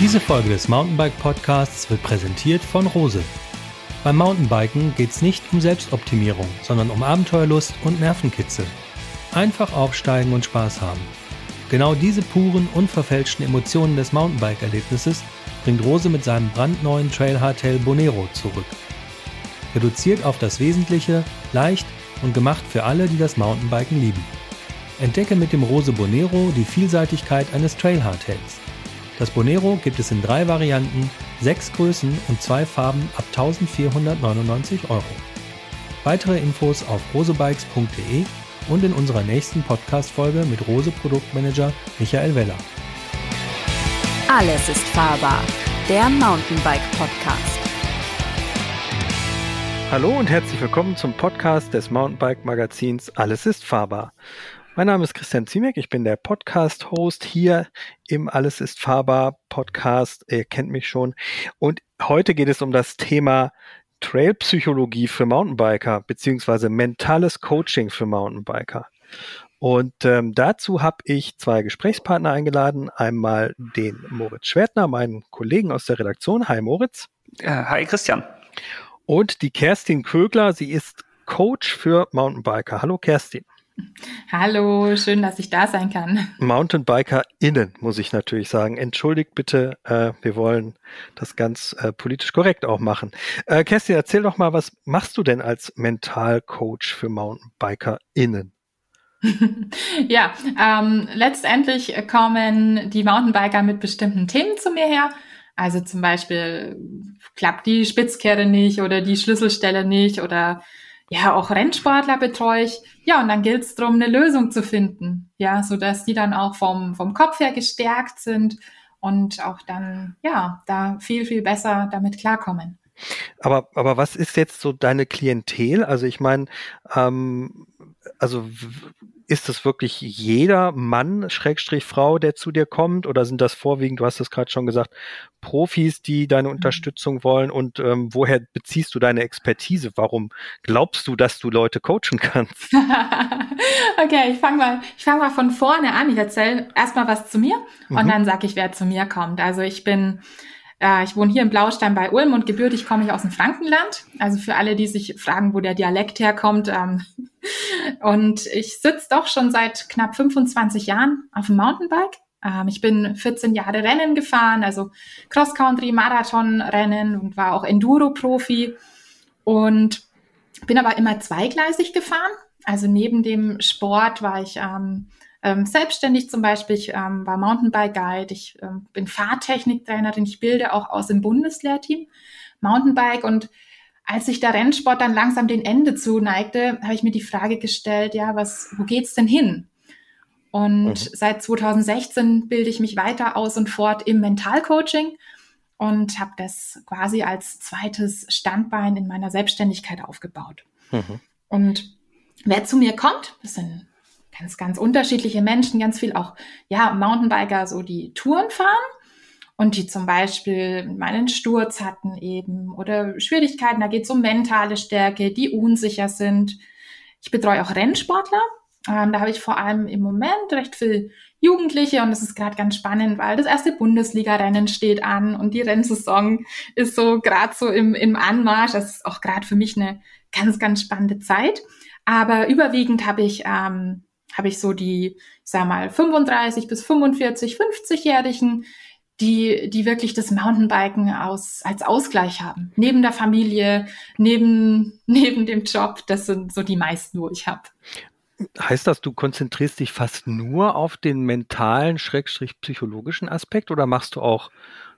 Diese Folge des Mountainbike Podcasts wird präsentiert von Rose. Beim Mountainbiken geht es nicht um Selbstoptimierung, sondern um Abenteuerlust und Nervenkitzel. Einfach aufsteigen und Spaß haben. Genau diese puren, unverfälschten Emotionen des Mountainbike-Erlebnisses bringt Rose mit seinem brandneuen Trail Hardtail Bonero zurück. Reduziert auf das Wesentliche, leicht und gemacht für alle, die das Mountainbiken lieben. Entdecke mit dem Rose Bonero die Vielseitigkeit eines Trail Hardtails. Das Bonero gibt es in drei Varianten, sechs Größen und zwei Farben ab 1499 Euro. Weitere Infos auf rosebikes.de und in unserer nächsten Podcast-Folge mit Rose Produktmanager Michael Weller. Alles ist fahrbar, der Mountainbike Podcast. Hallo und herzlich willkommen zum Podcast des Mountainbike Magazins Alles ist fahrbar. Mein Name ist Christian Ziemek, ich bin der Podcast-Host hier im Alles ist fahrbar Podcast. Ihr kennt mich schon. Und heute geht es um das Thema Trailpsychologie für Mountainbiker beziehungsweise mentales Coaching für Mountainbiker. Und ähm, dazu habe ich zwei Gesprächspartner eingeladen. Einmal den Moritz Schwertner, meinen Kollegen aus der Redaktion. Hi Moritz. Äh, hi Christian. Und die Kerstin Kögler, sie ist Coach für Mountainbiker. Hallo Kerstin. Hallo, schön, dass ich da sein kann. MountainbikerInnen, muss ich natürlich sagen. Entschuldigt bitte, äh, wir wollen das ganz äh, politisch korrekt auch machen. Äh, Kerstin, erzähl doch mal, was machst du denn als Mentalcoach für MountainbikerInnen? ja, ähm, letztendlich kommen die Mountainbiker mit bestimmten Themen zu mir her. Also zum Beispiel klappt die Spitzkehre nicht oder die Schlüsselstelle nicht oder ja, auch Rennsportler betreue ich. Ja, und dann gilt es darum, eine Lösung zu finden. Ja, so dass die dann auch vom, vom Kopf her gestärkt sind und auch dann, ja, da viel, viel besser damit klarkommen. Aber, aber was ist jetzt so deine Klientel? Also ich meine, ähm, also ist das wirklich jeder Mann, Schrägstrich Frau, der zu dir kommt? Oder sind das vorwiegend, du hast es gerade schon gesagt, Profis, die deine mhm. Unterstützung wollen? Und ähm, woher beziehst du deine Expertise? Warum glaubst du, dass du Leute coachen kannst? okay, ich fange mal, ich fange mal von vorne an. Ich erzähle erstmal was zu mir mhm. und dann sage ich, wer zu mir kommt. Also ich bin äh, ich wohne hier in Blaustein bei Ulm und gebürtig komme ich aus dem Frankenland. Also für alle, die sich fragen, wo der Dialekt herkommt. Ähm, und ich sitze doch schon seit knapp 25 Jahren auf dem Mountainbike. Ähm, ich bin 14 Jahre Rennen gefahren, also Cross-Country, Marathon-Rennen und war auch Enduro-Profi. Und bin aber immer zweigleisig gefahren. Also neben dem Sport war ich ähm, ähm, selbstständig zum Beispiel. Ich ähm, war Mountainbike Guide, ich ähm, bin Fahrtechniktrainerin, ich bilde auch aus dem Bundeslehrteam Mountainbike und als sich der Rennsport dann langsam den Ende zuneigte, habe ich mir die Frage gestellt, ja, was, wo geht's denn hin? Und mhm. seit 2016 bilde ich mich weiter aus und fort im Mentalcoaching und habe das quasi als zweites Standbein in meiner Selbstständigkeit aufgebaut. Mhm. Und wer zu mir kommt, das sind ganz, ganz unterschiedliche Menschen, ganz viel auch, ja, Mountainbiker, so die Touren fahren und die zum Beispiel mal einen Sturz hatten eben oder Schwierigkeiten, da geht es um mentale Stärke, die unsicher sind. Ich betreue auch Rennsportler. Ähm, da habe ich vor allem im Moment recht viel Jugendliche und das ist gerade ganz spannend, weil das erste Bundesliga-Rennen steht an und die Rennsaison ist so gerade so im, im Anmarsch. Das ist auch gerade für mich eine ganz, ganz spannende Zeit. Aber überwiegend habe ich ähm, habe ich so die, ich sag mal, 35 bis 45, 50-Jährigen, die, die wirklich das Mountainbiken aus, als Ausgleich haben. Neben der Familie, neben, neben dem Job, das sind so die meisten, wo ich habe. Heißt das, du konzentrierst dich fast nur auf den mentalen, schrägstrich psychologischen Aspekt oder machst du auch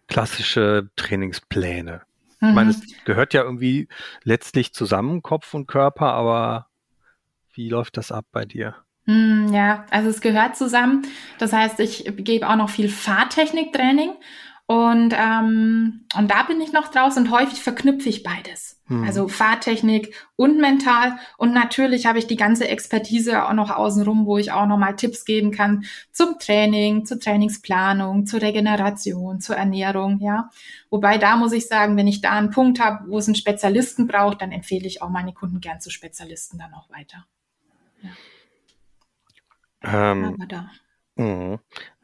klassische Trainingspläne? Mhm. Ich meine, es gehört ja irgendwie letztlich zusammen, Kopf und Körper, aber wie läuft das ab bei dir? Hm, ja, also es gehört zusammen. Das heißt, ich gebe auch noch viel Fahrtechniktraining und, ähm, und da bin ich noch draußen und häufig verknüpfe ich beides. Hm. Also Fahrtechnik und mental. Und natürlich habe ich die ganze Expertise auch noch außenrum, wo ich auch noch mal Tipps geben kann zum Training, zur Trainingsplanung, zur Regeneration, zur Ernährung, ja. Wobei da muss ich sagen, wenn ich da einen Punkt habe, wo es einen Spezialisten braucht, dann empfehle ich auch meine Kunden gern zu Spezialisten dann auch weiter. Ja. Ähm. Mh.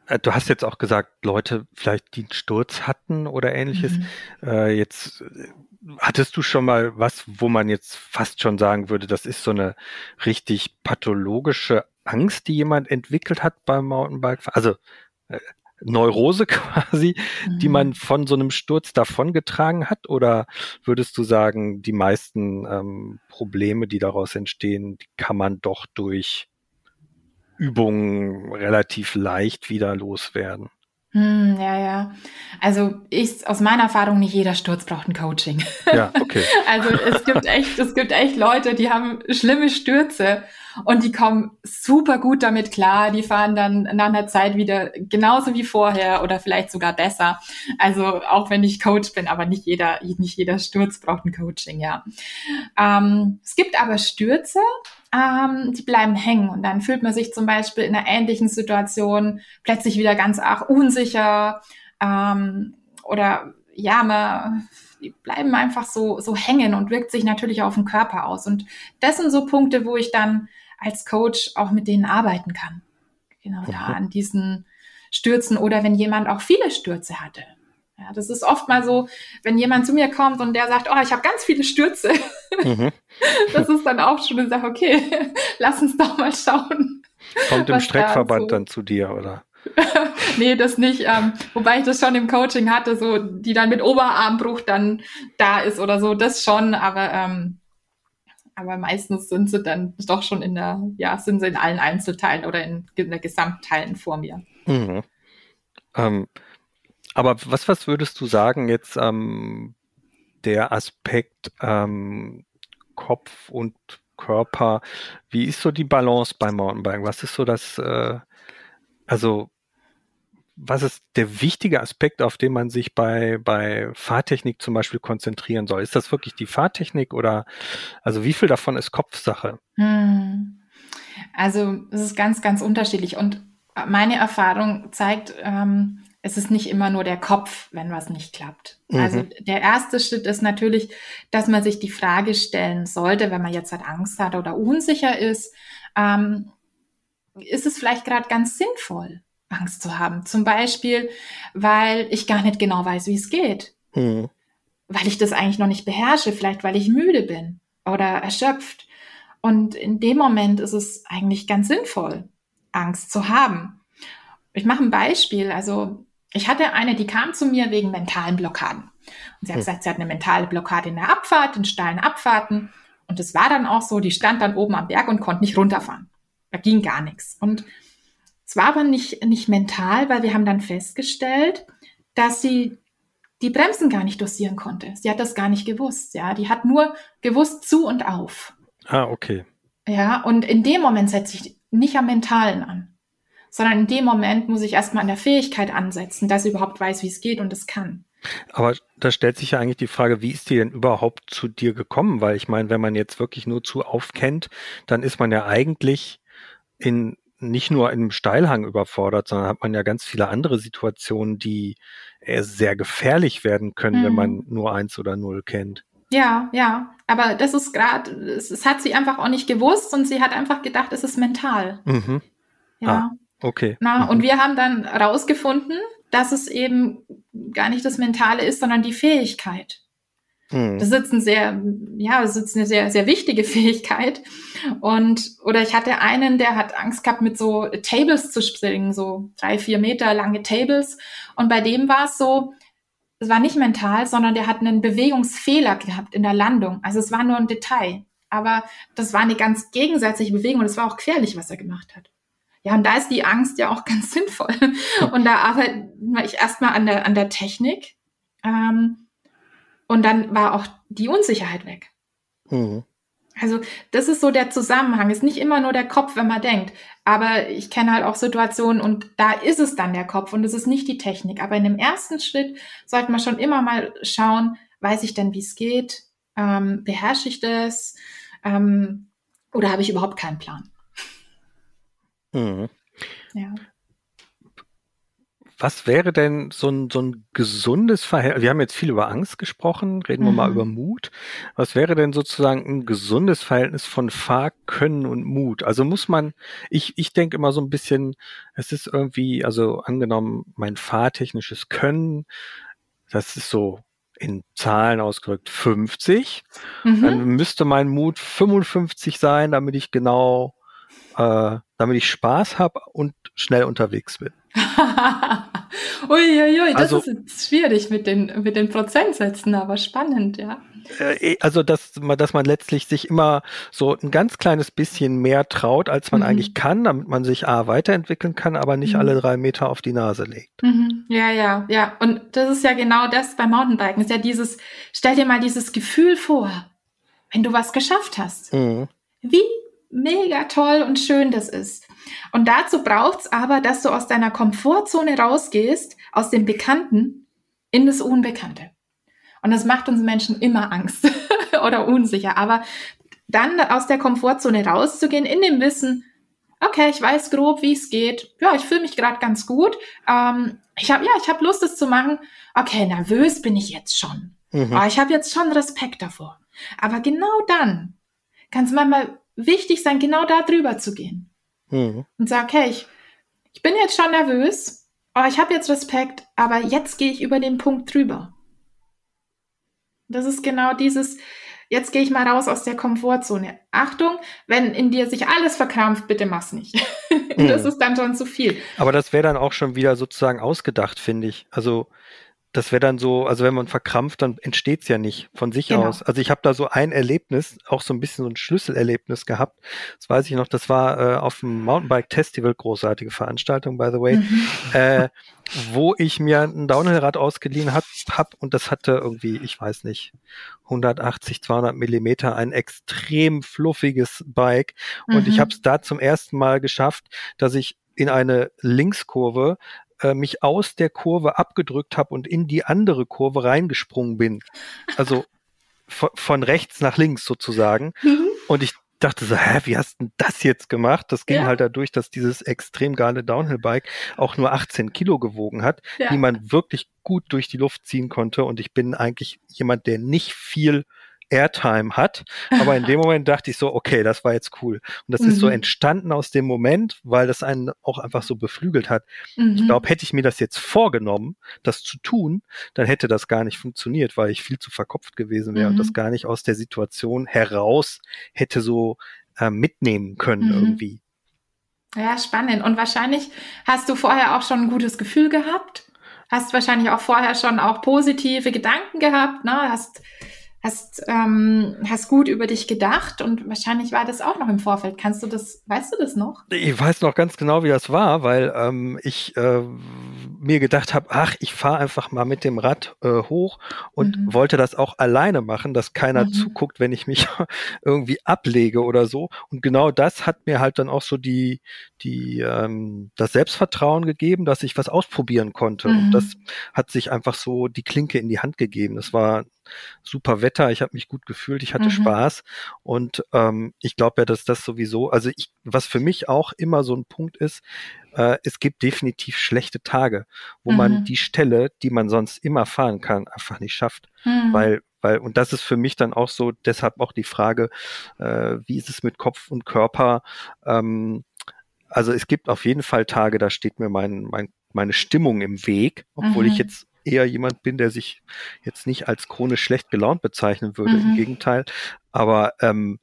äh, du hast jetzt auch gesagt, Leute vielleicht die einen Sturz hatten oder ähnliches. Mhm. Äh, jetzt äh, hattest du schon mal was, wo man jetzt fast schon sagen würde, das ist so eine richtig pathologische Angst, die jemand entwickelt hat beim Mountainbike? Also äh, Neurose quasi, mhm. die man von so einem Sturz davongetragen hat? Oder würdest du sagen, die meisten ähm, Probleme, die daraus entstehen, die kann man doch durch Übungen relativ leicht wieder loswerden? Hm, ja, ja. Also ich, aus meiner Erfahrung, nicht jeder Sturz braucht ein Coaching. Ja, okay. also es gibt echt, es gibt echt Leute, die haben schlimme Stürze und die kommen super gut damit klar. Die fahren dann nach einer Zeit wieder genauso wie vorher oder vielleicht sogar besser. Also auch wenn ich Coach bin, aber nicht jeder, nicht jeder Sturz braucht ein Coaching, ja. Ähm, es gibt aber Stürze, ähm, die bleiben hängen und dann fühlt man sich zum Beispiel in einer ähnlichen Situation plötzlich wieder ganz arg unsicher ähm, oder ja, man, die bleiben einfach so, so hängen und wirkt sich natürlich auf den Körper aus. Und das sind so Punkte, wo ich dann als Coach auch mit denen arbeiten kann. Genau da an diesen Stürzen oder wenn jemand auch viele Stürze hatte. Ja, das ist oft mal so, wenn jemand zu mir kommt und der sagt, oh, ich habe ganz viele Stürze. Mhm. Das ist dann auch schon eine Sache, okay, lass uns doch mal schauen. Kommt im Streckverband so. dann zu dir, oder? nee, das nicht. Ähm, wobei ich das schon im Coaching hatte, so die dann mit Oberarmbruch dann da ist oder so, das schon, aber ähm, aber meistens sind sie dann doch schon in der, ja, sind sie in allen Einzelteilen oder in, in der Gesamtteilen vor mir. Mhm. Ähm, aber was, was würdest du sagen jetzt ähm, der Aspekt ähm, Kopf und Körper, wie ist so die Balance beim Mountainbiken? Was ist so das, äh, also was ist der wichtige Aspekt, auf den man sich bei, bei Fahrtechnik zum Beispiel konzentrieren soll? Ist das wirklich die Fahrtechnik oder also wie viel davon ist Kopfsache? Hm. Also es ist ganz, ganz unterschiedlich und meine Erfahrung zeigt, ähm, es ist nicht immer nur der Kopf, wenn was nicht klappt. Mhm. Also der erste Schritt ist natürlich, dass man sich die Frage stellen sollte, wenn man jetzt halt Angst hat oder unsicher ist, ähm, ist es vielleicht gerade ganz sinnvoll, Angst zu haben? Zum Beispiel, weil ich gar nicht genau weiß, wie es geht. Mhm. Weil ich das eigentlich noch nicht beherrsche, vielleicht weil ich müde bin oder erschöpft. Und in dem Moment ist es eigentlich ganz sinnvoll, Angst zu haben. Ich mache ein Beispiel. Also ich hatte eine, die kam zu mir wegen mentalen Blockaden. Und sie hat hm. gesagt, sie hat eine mentale Blockade in der Abfahrt, in steilen Abfahrten. Und es war dann auch so, die stand dann oben am Berg und konnte nicht runterfahren. Da ging gar nichts. Und es war aber nicht, nicht mental, weil wir haben dann festgestellt, dass sie die Bremsen gar nicht dosieren konnte. Sie hat das gar nicht gewusst. Ja, die hat nur gewusst zu und auf. Ah, okay. Ja, und in dem Moment setze ich nicht am Mentalen an sondern in dem Moment muss ich erstmal an der Fähigkeit ansetzen, dass ich überhaupt weiß, wie es geht und es kann. Aber da stellt sich ja eigentlich die Frage, wie ist die denn überhaupt zu dir gekommen? Weil ich meine, wenn man jetzt wirklich nur zu aufkennt, dann ist man ja eigentlich in nicht nur in einem Steilhang überfordert, sondern hat man ja ganz viele andere Situationen, die sehr gefährlich werden können, mhm. wenn man nur eins oder null kennt. Ja, ja. Aber das ist gerade, es, es, hat sie einfach auch nicht gewusst und sie hat einfach gedacht, es ist mental. Mhm. Ja. Ah. Okay. Na, mhm. Und wir haben dann rausgefunden, dass es eben gar nicht das Mentale ist, sondern die Fähigkeit. Mhm. Das ist ein sehr, ja, das ist eine sehr, sehr wichtige Fähigkeit. Und, oder ich hatte einen, der hat Angst gehabt, mit so Tables zu springen, so drei, vier Meter lange Tables. Und bei dem war es so, es war nicht mental, sondern der hat einen Bewegungsfehler gehabt in der Landung. Also es war nur ein Detail. Aber das war eine ganz gegensätzliche Bewegung und es war auch gefährlich, was er gemacht hat. Ja, und da ist die Angst ja auch ganz sinnvoll. Und da arbeite ich erstmal an der, an der Technik. Ähm, und dann war auch die Unsicherheit weg. Mhm. Also das ist so der Zusammenhang. Ist nicht immer nur der Kopf, wenn man denkt. Aber ich kenne halt auch Situationen und da ist es dann der Kopf und es ist nicht die Technik. Aber in dem ersten Schritt sollte man schon immer mal schauen, weiß ich denn, wie es geht? Ähm, beherrsche ich das? Ähm, oder habe ich überhaupt keinen Plan? Mhm. Ja. was wäre denn so ein, so ein gesundes Verhältnis? Wir haben jetzt viel über Angst gesprochen, reden wir mal Mhm. über Mut. Was wäre denn sozusagen ein gesundes Verhältnis von Fahrkönnen und Mut? Also muss man, ich, ich denke immer so ein bisschen, es ist irgendwie, also angenommen, mein fahrtechnisches Können, das ist so in Zahlen ausgedrückt 50. Mhm. Dann müsste mein Mut 55 sein, damit ich genau, äh, damit ich Spaß habe und schnell unterwegs bin. Uiuiui, das Also- ist jetzt schwierig mit den, mit den Prozentsätzen, aber spannend, ja. Äh, also dass man, dass man letztlich sich immer so ein ganz kleines bisschen mehr traut, als man Mhm. eigentlich kann, damit man sich A weiterentwickeln kann, aber nicht Mhm. alle drei Meter auf die Nase legt. Mhm. Ja, ja, ja. Und das ist ja genau das beim Mountainbiken. Ist ja dieses, stell dir mal dieses Gefühl vor, wenn du was geschafft hast. Mhm. Wie mega toll und schön das ist. Und dazu braucht's aber, dass du aus deiner Komfortzone rausgehst, aus dem Bekannten in das Unbekannte. Und das macht uns Menschen immer Angst oder unsicher. Aber dann aus der Komfortzone rauszugehen, in dem Wissen, okay, ich weiß grob, wie es geht. Ja, ich fühle mich gerade ganz gut. Ähm, ich habe ja, ich habe Lust, es zu machen. Okay, nervös bin ich jetzt schon. Mhm. Aber ich habe jetzt schon Respekt davor. Aber genau dann kann es manchmal wichtig sein, genau da drüber zu gehen Mhm. und sagen, hey, ich, ich bin jetzt schon nervös, aber ich habe jetzt Respekt, aber jetzt gehe ich über den Punkt drüber. Das ist genau dieses, jetzt gehe ich mal raus aus der Komfortzone. Achtung, wenn in dir sich alles verkrampft, bitte mach's nicht. das Mhm. ist dann schon zu viel. Aber das wäre dann auch schon wieder sozusagen ausgedacht, finde ich. Also das wäre dann so, also wenn man verkrampft, dann entsteht's ja nicht von sich Genau. aus. Also ich habe da so ein Erlebnis, auch so ein bisschen so ein Schlüsselerlebnis gehabt. Das weiß ich noch, das war äh, auf dem Mountainbike Festival, großartige Veranstaltung, by the way, Mhm. äh, wo ich mir ein Downhill-Rad ausgeliehen hab, hab und das hatte irgendwie, ich weiß nicht, 180, 200 Millimeter, ein extrem fluffiges Bike und ich Mhm. habe es da zum ersten Mal geschafft, dass ich in eine Linkskurve äh, mich aus der Kurve abgedrückt habe und in die andere Kurve reingesprungen bin. Also von, von rechts nach links sozusagen. Mhm. Und ich dachte so, hä, wie hast du denn das jetzt gemacht? Das ging Ja. halt dadurch, dass dieses extrem geile Downhill-Bike auch nur 18 Kilo gewogen hat, Ja. die man wirklich gut durch die Luft ziehen konnte. Und ich bin eigentlich jemand, der nicht viel Airtime hat. Aber in dem Moment dachte ich so, okay, das war jetzt cool. Und das ist so Mhm. entstanden aus dem Moment, weil das einen auch einfach so beflügelt hat. Ich Mhm. glaube, hätte ich mir das jetzt vorgenommen, das zu tun, dann hätte das gar nicht funktioniert, weil ich viel zu verkopft gewesen wäre und Mhm. das gar nicht aus der Situation heraus hätte so äh, mitnehmen können Mhm. irgendwie. Ja, spannend. Und wahrscheinlich hast du vorher auch schon ein gutes Gefühl gehabt. Hast wahrscheinlich auch vorher schon auch positive Gedanken gehabt, ne? Hast, hast, ähm, hast gut über dich gedacht und wahrscheinlich war das auch noch im Vorfeld. Kannst du das, weißt du das noch? Ich weiß noch ganz genau, wie das war, weil ähm, ich äh, mir gedacht habe, ach, ich fahre einfach mal mit dem Rad äh, hoch und Mhm. wollte das auch alleine machen, dass keiner Mhm. zuguckt, wenn ich mich irgendwie ablege oder so. Und genau das hat mir halt dann auch so die, die ähm, das Selbstvertrauen gegeben, dass ich was ausprobieren konnte. Mhm. Und das hat sich einfach so die Klinke in die Hand gegeben. Das war super Wetter, ich habe mich gut gefühlt, ich hatte Mhm. Spaß und ähm, ich glaube ja, dass das sowieso, also ich, was für mich auch immer so ein Punkt ist, äh, es gibt definitiv schlechte Tage, wo Mhm. man die Stelle, die man sonst immer fahren kann, einfach nicht schafft, Mhm. weil weil und das ist für mich dann auch so, deshalb auch die Frage, äh, wie ist es mit Kopf und Körper? Ähm, also es gibt auf jeden Fall Tage, da steht mir mein, mein meine Stimmung im Weg, obwohl Mhm. ich jetzt eher jemand bin, der sich jetzt nicht als chronisch schlecht gelaunt bezeichnen würde, Mhm. im Gegenteil. Aber ähm,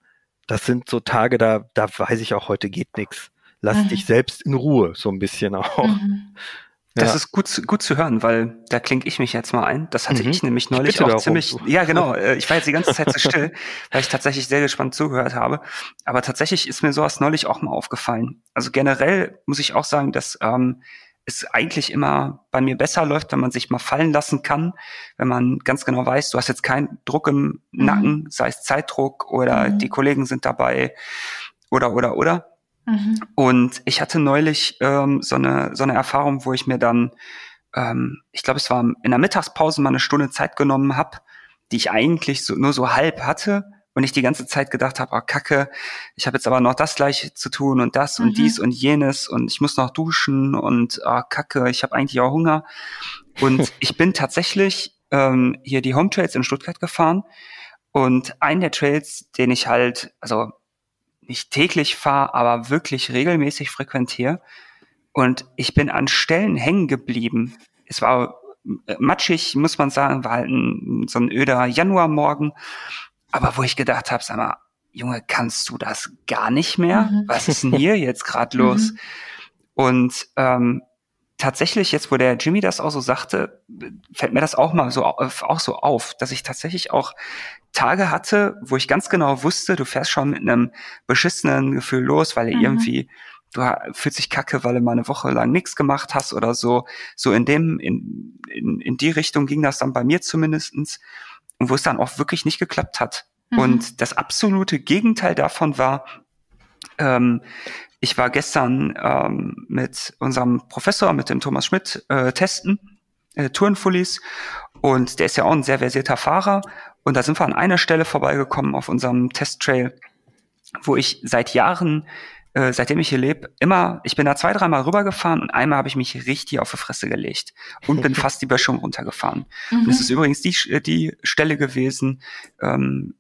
das sind so Tage, da, da weiß ich auch, heute geht nichts. Lass Mhm. dich selbst in Ruhe, so ein bisschen auch. Mhm. Das Ja. ist gut, zu- gut zu hören, weil da klinge ich mich jetzt mal ein. Das hatte Mhm. ich nämlich Ich neulich bitte auch darum, ziemlich. Ja, genau. äh, Ich war jetzt die ganze Zeit so still, weil ich tatsächlich sehr gespannt zugehört habe. Aber tatsächlich ist mir sowas neulich auch mal aufgefallen. Also generell muss ich auch sagen, dass ähm, es eigentlich immer bei mir besser läuft, wenn man sich mal fallen lassen kann, wenn man ganz genau weiß, du hast jetzt keinen Druck im Mhm. Nacken, sei es Zeitdruck oder Mhm. die Kollegen sind dabei oder oder oder. Mhm. Und ich hatte neulich ähm, so, eine, so eine Erfahrung, wo ich mir dann, ähm, ich glaube, es war in der Mittagspause mal eine Stunde Zeit genommen habe, die ich eigentlich so, nur so halb hatte. Und ich die ganze Zeit gedacht habe, oh Kacke, ich habe jetzt aber noch das gleiche zu tun und das mhm. und dies und jenes und ich muss noch duschen und oh Kacke, ich habe eigentlich auch Hunger. Und ich bin tatsächlich ähm, hier die Home Trails in Stuttgart gefahren und ein der Trails, den ich halt, also nicht täglich fahre, aber wirklich regelmäßig frequentiere. Und ich bin an Stellen hängen geblieben. Es war äh, matschig, muss man sagen, war halt ein, so ein öder Januarmorgen. Aber wo ich gedacht habe, sag mal, Junge, kannst du das gar nicht mehr? Mhm. Was ist denn hier jetzt gerade los? Mhm. Und ähm, tatsächlich, jetzt wo der Jimmy das auch so sagte, fällt mir das auch mal so auch so auf, dass ich tatsächlich auch Tage hatte, wo ich ganz genau wusste, du fährst schon mit einem beschissenen Gefühl los, weil mhm. irgendwie du fühlst dich kacke, weil du mal eine Woche lang nichts gemacht hast oder so. So in dem, in, in, in die Richtung ging das dann bei mir zumindestens und wo es dann auch wirklich nicht geklappt hat. Mhm. Und das absolute Gegenteil davon war, ähm, ich war gestern ähm, mit unserem Professor, mit dem Thomas Schmidt, äh, testen, äh, Tourenfullies. Und der ist ja auch ein sehr versierter Fahrer. Und da sind wir an einer Stelle vorbeigekommen auf unserem Testtrail, wo ich seit Jahren äh, seitdem ich hier lebe, immer, ich bin da zwei, dreimal rübergefahren und einmal habe ich mich richtig auf die Fresse gelegt und bin fast die Böschung runtergefahren. Mhm. Und es ist übrigens die, die Stelle gewesen, ähm,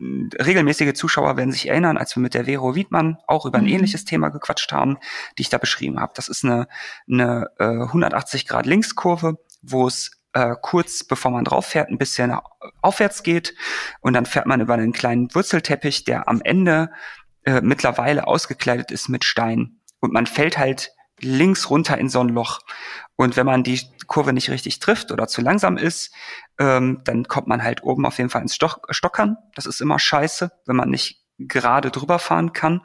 regelmäßige Zuschauer werden sich erinnern, als wir mit der Vero Wiedmann auch über ein mhm. ähnliches Thema gequatscht haben, die ich da beschrieben habe. Das ist eine, eine äh, 180 Grad Linkskurve, wo es äh, kurz bevor man drauf fährt, ein bisschen aufwärts geht und dann fährt man über einen kleinen Wurzelteppich, der am Ende äh, mittlerweile ausgekleidet ist mit Stein. Und man fällt halt links runter in so ein Loch. Und wenn man die Kurve nicht richtig trifft oder zu langsam ist, ähm, dann kommt man halt oben auf jeden Fall ins Stock Stockern. Das ist immer scheiße, wenn man nicht gerade drüber fahren kann.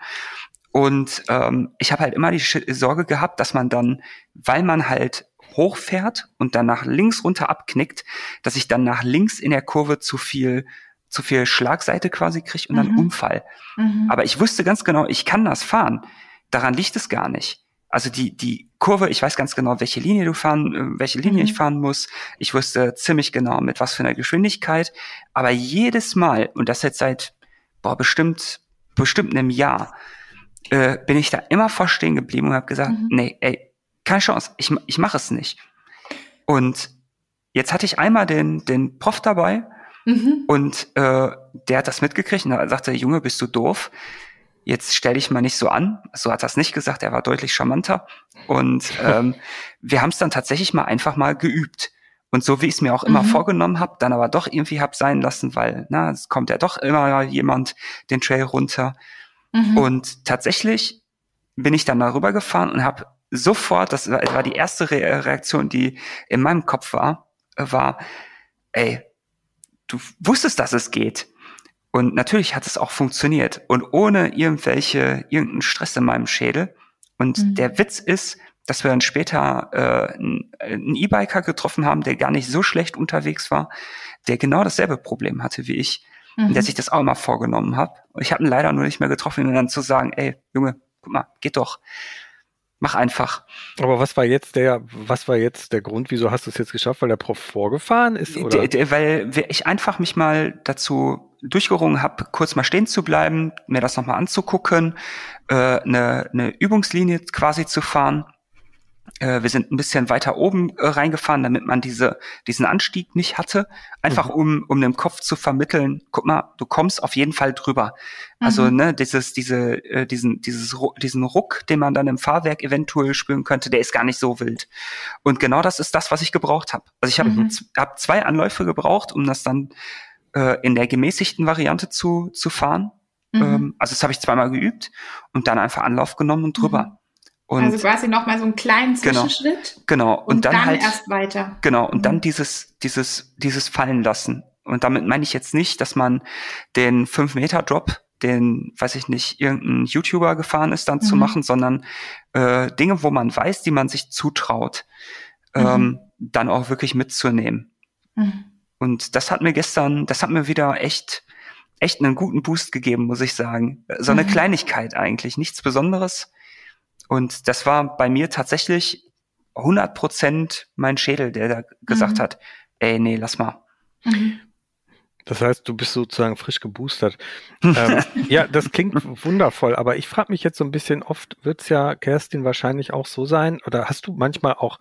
Und ähm, ich habe halt immer die Sorge gehabt, dass man dann, weil man halt hochfährt und dann nach links runter abknickt, dass ich dann nach links in der Kurve zu viel zu viel Schlagseite quasi kriege und mhm. dann Unfall. Mhm. Aber ich wusste ganz genau, ich kann das fahren. Daran liegt es gar nicht. Also die, die Kurve, ich weiß ganz genau, welche Linie du fahren, äh, welche Linie mhm. ich fahren muss. Ich wusste ziemlich genau, mit was für einer Geschwindigkeit. Aber jedes Mal, und das jetzt seit, boah, bestimmt, bestimmt einem Jahr, äh, bin ich da immer vorstehen geblieben und habe gesagt, mhm. nee, ey, keine Chance, ich, ich mache es nicht. Und jetzt hatte ich einmal den, den Prof dabei, Mhm. Und äh, der hat das mitgekriegt und da sagte, Junge, bist du doof? Jetzt stell dich mal nicht so an. So hat er es nicht gesagt, er war deutlich charmanter. Und ähm, wir haben es dann tatsächlich mal einfach mal geübt. Und so wie ich es mir auch immer mhm. vorgenommen habe, dann aber doch irgendwie hab sein lassen, weil na, es kommt ja doch immer jemand den Trail runter. Mhm. Und tatsächlich bin ich dann darüber gefahren und habe sofort, das war die erste Reaktion, die in meinem Kopf war, war, ey, du wusstest, dass es geht. Und natürlich hat es auch funktioniert und ohne irgendwelche, irgendeinen Stress in meinem Schädel. Und mhm. der Witz ist, dass wir dann später äh, einen E-Biker getroffen haben, der gar nicht so schlecht unterwegs war, der genau dasselbe Problem hatte wie ich mhm. und der mhm. sich das auch immer vorgenommen hat. Ich habe ihn leider nur nicht mehr getroffen, um dann zu sagen, ey, Junge, guck mal, geht doch mach einfach. Aber was war jetzt der, was war jetzt der Grund, wieso hast du es jetzt geschafft, weil der Prof vorgefahren ist? Oder? D -d weil ich einfach mich mal dazu durchgerungen habe, kurz mal stehen zu bleiben, mir das nochmal anzugucken, äh, eine, eine Übungslinie quasi zu fahren äh, wir sind ein bisschen weiter oben äh, reingefahren, damit man diese, diesen Anstieg nicht hatte. Einfach mhm. um, um dem Kopf zu vermitteln, guck mal, du kommst auf jeden Fall drüber. Also, mhm. Also, ne, dieses, diese, äh, diesen, dieses, diesen Ruck, den man dann im Fahrwerk eventuell spüren könnte, der ist gar nicht so wild. Und genau das ist das, was ich gebraucht habe. Also ich habe mhm. hab zwei Anläufe gebraucht, um das dann äh, in der gemäßigten Variante zu, zu fahren. Mhm. Ähm, also das habe ich zweimal geübt und dann einfach Anlauf genommen und drüber. Und also quasi nochmal so einen kleinen genau. Zwischenschritt. Genau. Und, und dann, dann, halt, erst weiter. Genau. Und mhm. dann dieses, dieses, dieses Fallen lassen. Und damit meine ich jetzt nicht, dass man den 5-Meter-Drop, den, weiß ich nicht, irgendein YouTuber gefahren ist, dann mhm. zu machen, sondern äh, Dinge, wo man weiß, die man sich zutraut, mhm. ähm, dann auch wirklich mitzunehmen. Mhm. Und das hat mir gestern, das hat mir wieder echt, echt einen guten Boost gegeben, muss ich sagen. So eine mhm. Kleinigkeit eigentlich, nichts Besonderes und das war bei mir tatsächlich 100 Prozent mein Schädel, der da gesagt mhm. hat, ey, nee, lass mal. Mhm. Das heißt, du bist sozusagen frisch geboostert. ähm, ja, das klingt wundervoll, aber ich frage mich jetzt so ein bisschen, oft wird's ja, Kerstin, wahrscheinlich auch so sein, oder hast du manchmal auch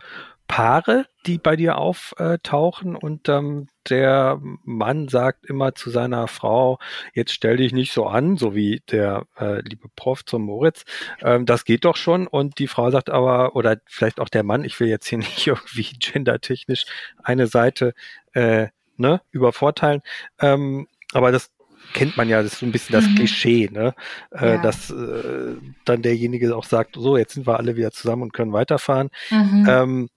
Paare, die bei dir auftauchen und ähm, der Mann sagt immer zu seiner Frau, jetzt stell dich nicht so an, so wie der äh, liebe Prof zum Moritz, ähm, das geht doch schon und die Frau sagt aber, oder vielleicht auch der Mann, ich will jetzt hier nicht irgendwie gendertechnisch eine Seite äh, ne, übervorteilen, ähm, aber das kennt man ja, das ist so ein bisschen das mhm. Klischee, ne? Äh, ja. dass äh, dann derjenige auch sagt, so, jetzt sind wir alle wieder zusammen und können weiterfahren. Mhm. Ähm,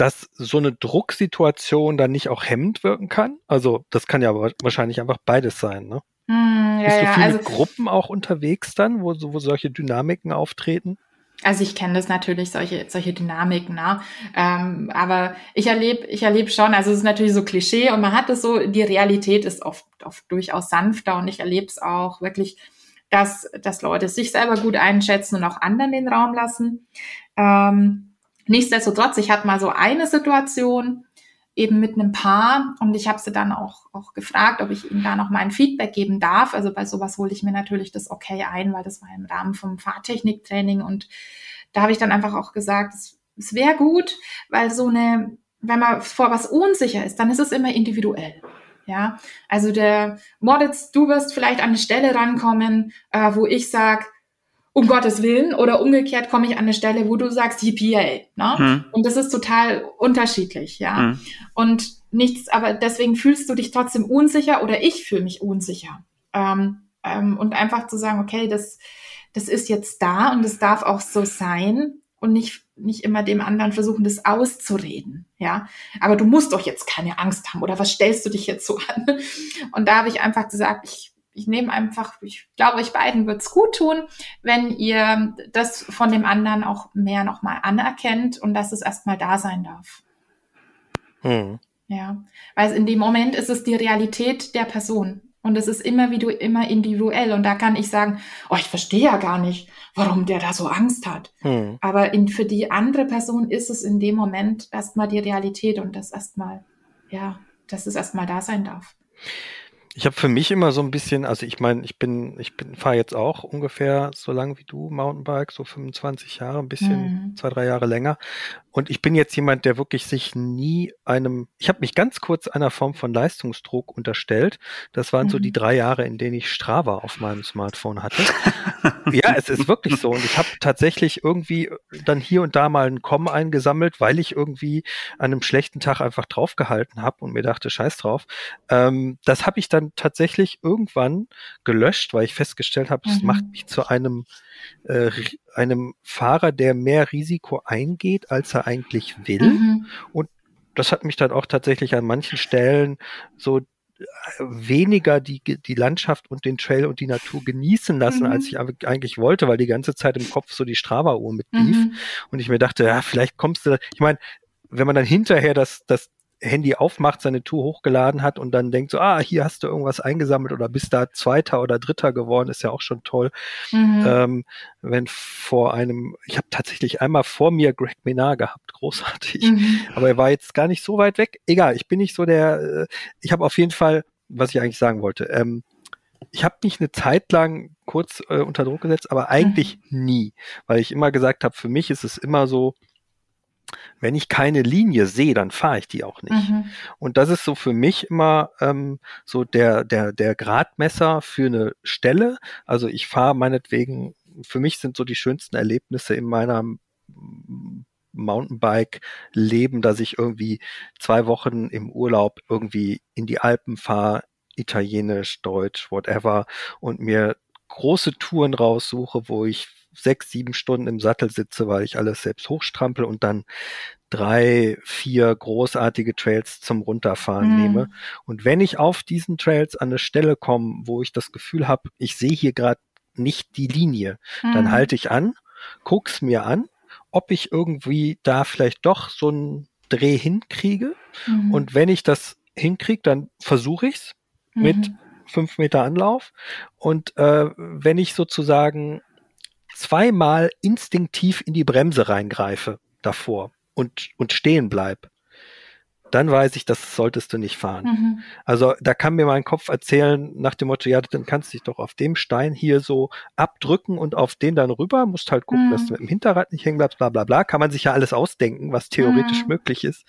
dass so eine Drucksituation dann nicht auch hemmend wirken kann? Also das kann ja wahrscheinlich einfach beides sein, ne? Hm, ja, Bist du ja, viele also, Gruppen auch unterwegs dann, wo, wo solche Dynamiken auftreten? Also ich kenne das natürlich, solche, solche Dynamiken, ne? Ähm, aber ich erlebe ich erlebe schon, also es ist natürlich so Klischee und man hat es so, die Realität ist oft, oft durchaus sanfter und ich erlebe es auch wirklich, dass, dass Leute sich selber gut einschätzen und auch anderen den Raum lassen. Ähm, Nichtsdestotrotz, ich hatte mal so eine Situation eben mit einem Paar und ich habe sie dann auch, auch gefragt, ob ich ihnen da noch mal ein Feedback geben darf. Also bei sowas hole ich mir natürlich das Okay ein, weil das war im Rahmen vom Fahrtechniktraining und da habe ich dann einfach auch gesagt, es, es wäre gut, weil so eine, wenn man vor was unsicher ist, dann ist es immer individuell. Ja, also der Moritz, du wirst vielleicht an eine Stelle rankommen, äh, wo ich sage, um Gottes Willen oder umgekehrt komme ich an eine Stelle, wo du sagst yippee ne? Hm. Und das ist total unterschiedlich, ja. Hm. Und nichts, aber deswegen fühlst du dich trotzdem unsicher oder ich fühle mich unsicher. Ähm, ähm, und einfach zu sagen, okay, das, das ist jetzt da und es darf auch so sein und nicht, nicht immer dem anderen versuchen, das auszureden, ja. Aber du musst doch jetzt keine Angst haben oder was stellst du dich jetzt so an? Und da habe ich einfach gesagt, ich ich nehme einfach, ich glaube, euch beiden wird's gut tun, wenn ihr das von dem anderen auch mehr nochmal anerkennt und dass es erstmal da sein darf. Hm. Ja, weil in dem Moment ist es die Realität der Person. Und es ist immer wie du immer individuell. Und da kann ich sagen, oh, ich verstehe ja gar nicht, warum der da so Angst hat. Hm. Aber in, für die andere Person ist es in dem Moment erstmal die Realität und das erstmal, ja, dass es erstmal da sein darf. Ich habe für mich immer so ein bisschen, also ich meine, ich bin, ich bin, fahre jetzt auch ungefähr so lang wie du Mountainbike, so 25 Jahre, ein bisschen, mhm. zwei, drei Jahre länger. Und ich bin jetzt jemand, der wirklich sich nie einem, ich habe mich ganz kurz einer Form von Leistungsdruck unterstellt. Das waren mhm. so die mhm. drei Jahre, in denen ich Strava auf meinem Smartphone hatte. ja, es ist wirklich so. Und ich habe tatsächlich irgendwie dann hier und da mal einen Com eingesammelt, weil ich irgendwie an einem schlechten Tag einfach draufgehalten habe und mir dachte, scheiß drauf. Ähm, das habe ich dann tatsächlich irgendwann gelöscht, weil ich festgestellt habe, es mhm. macht mich zu einem äh, einem Fahrer, der mehr Risiko eingeht, als er eigentlich will. Mhm. Und das hat mich dann auch tatsächlich an manchen Stellen so äh, weniger die, die Landschaft und den Trail und die Natur genießen lassen, mhm. als ich eigentlich wollte, weil die ganze Zeit im Kopf so die Strava-Uhr mitlief. Mhm. Und ich mir dachte, ja, vielleicht kommst du, ich meine, wenn man dann hinterher das, das Handy aufmacht, seine Tour hochgeladen hat und dann denkt so, ah, hier hast du irgendwas eingesammelt oder bist da Zweiter oder Dritter geworden, ist ja auch schon toll. Mhm. Ähm, wenn vor einem, ich habe tatsächlich einmal vor mir Greg Menard gehabt, großartig, mhm. aber er war jetzt gar nicht so weit weg. Egal, ich bin nicht so der, äh, ich habe auf jeden Fall, was ich eigentlich sagen wollte, ähm, ich habe mich eine Zeit lang kurz äh, unter Druck gesetzt, aber eigentlich mhm. nie, weil ich immer gesagt habe, für mich ist es immer so, wenn ich keine Linie sehe, dann fahre ich die auch nicht. Mhm. Und das ist so für mich immer ähm, so der, der, der Gradmesser für eine Stelle. Also ich fahre meinetwegen, für mich sind so die schönsten Erlebnisse in meiner Mountainbike-Leben, dass ich irgendwie zwei Wochen im Urlaub irgendwie in die Alpen fahre, italienisch, deutsch, whatever, und mir große Touren raussuche, wo ich sechs, sieben Stunden im Sattel sitze, weil ich alles selbst hochstrampel und dann drei, vier großartige Trails zum Runterfahren mhm. nehme. Und wenn ich auf diesen Trails an eine Stelle komme, wo ich das Gefühl habe, ich sehe hier gerade nicht die Linie, mhm. dann halte ich an, guck's mir an, ob ich irgendwie da vielleicht doch so einen Dreh hinkriege. Mhm. Und wenn ich das hinkriege, dann versuche ich's mit mhm. fünf Meter Anlauf. Und äh, wenn ich sozusagen zweimal instinktiv in die Bremse reingreife davor und, und stehen bleib, dann weiß ich, das solltest du nicht fahren. Mhm. Also da kann mir mein Kopf erzählen nach dem Motto, ja, dann kannst du dich doch auf dem Stein hier so abdrücken und auf den dann rüber, musst halt gucken, mhm. dass du mit dem Hinterrad nicht hängen bleibst, bla bla bla. Kann man sich ja alles ausdenken, was theoretisch mhm. möglich ist.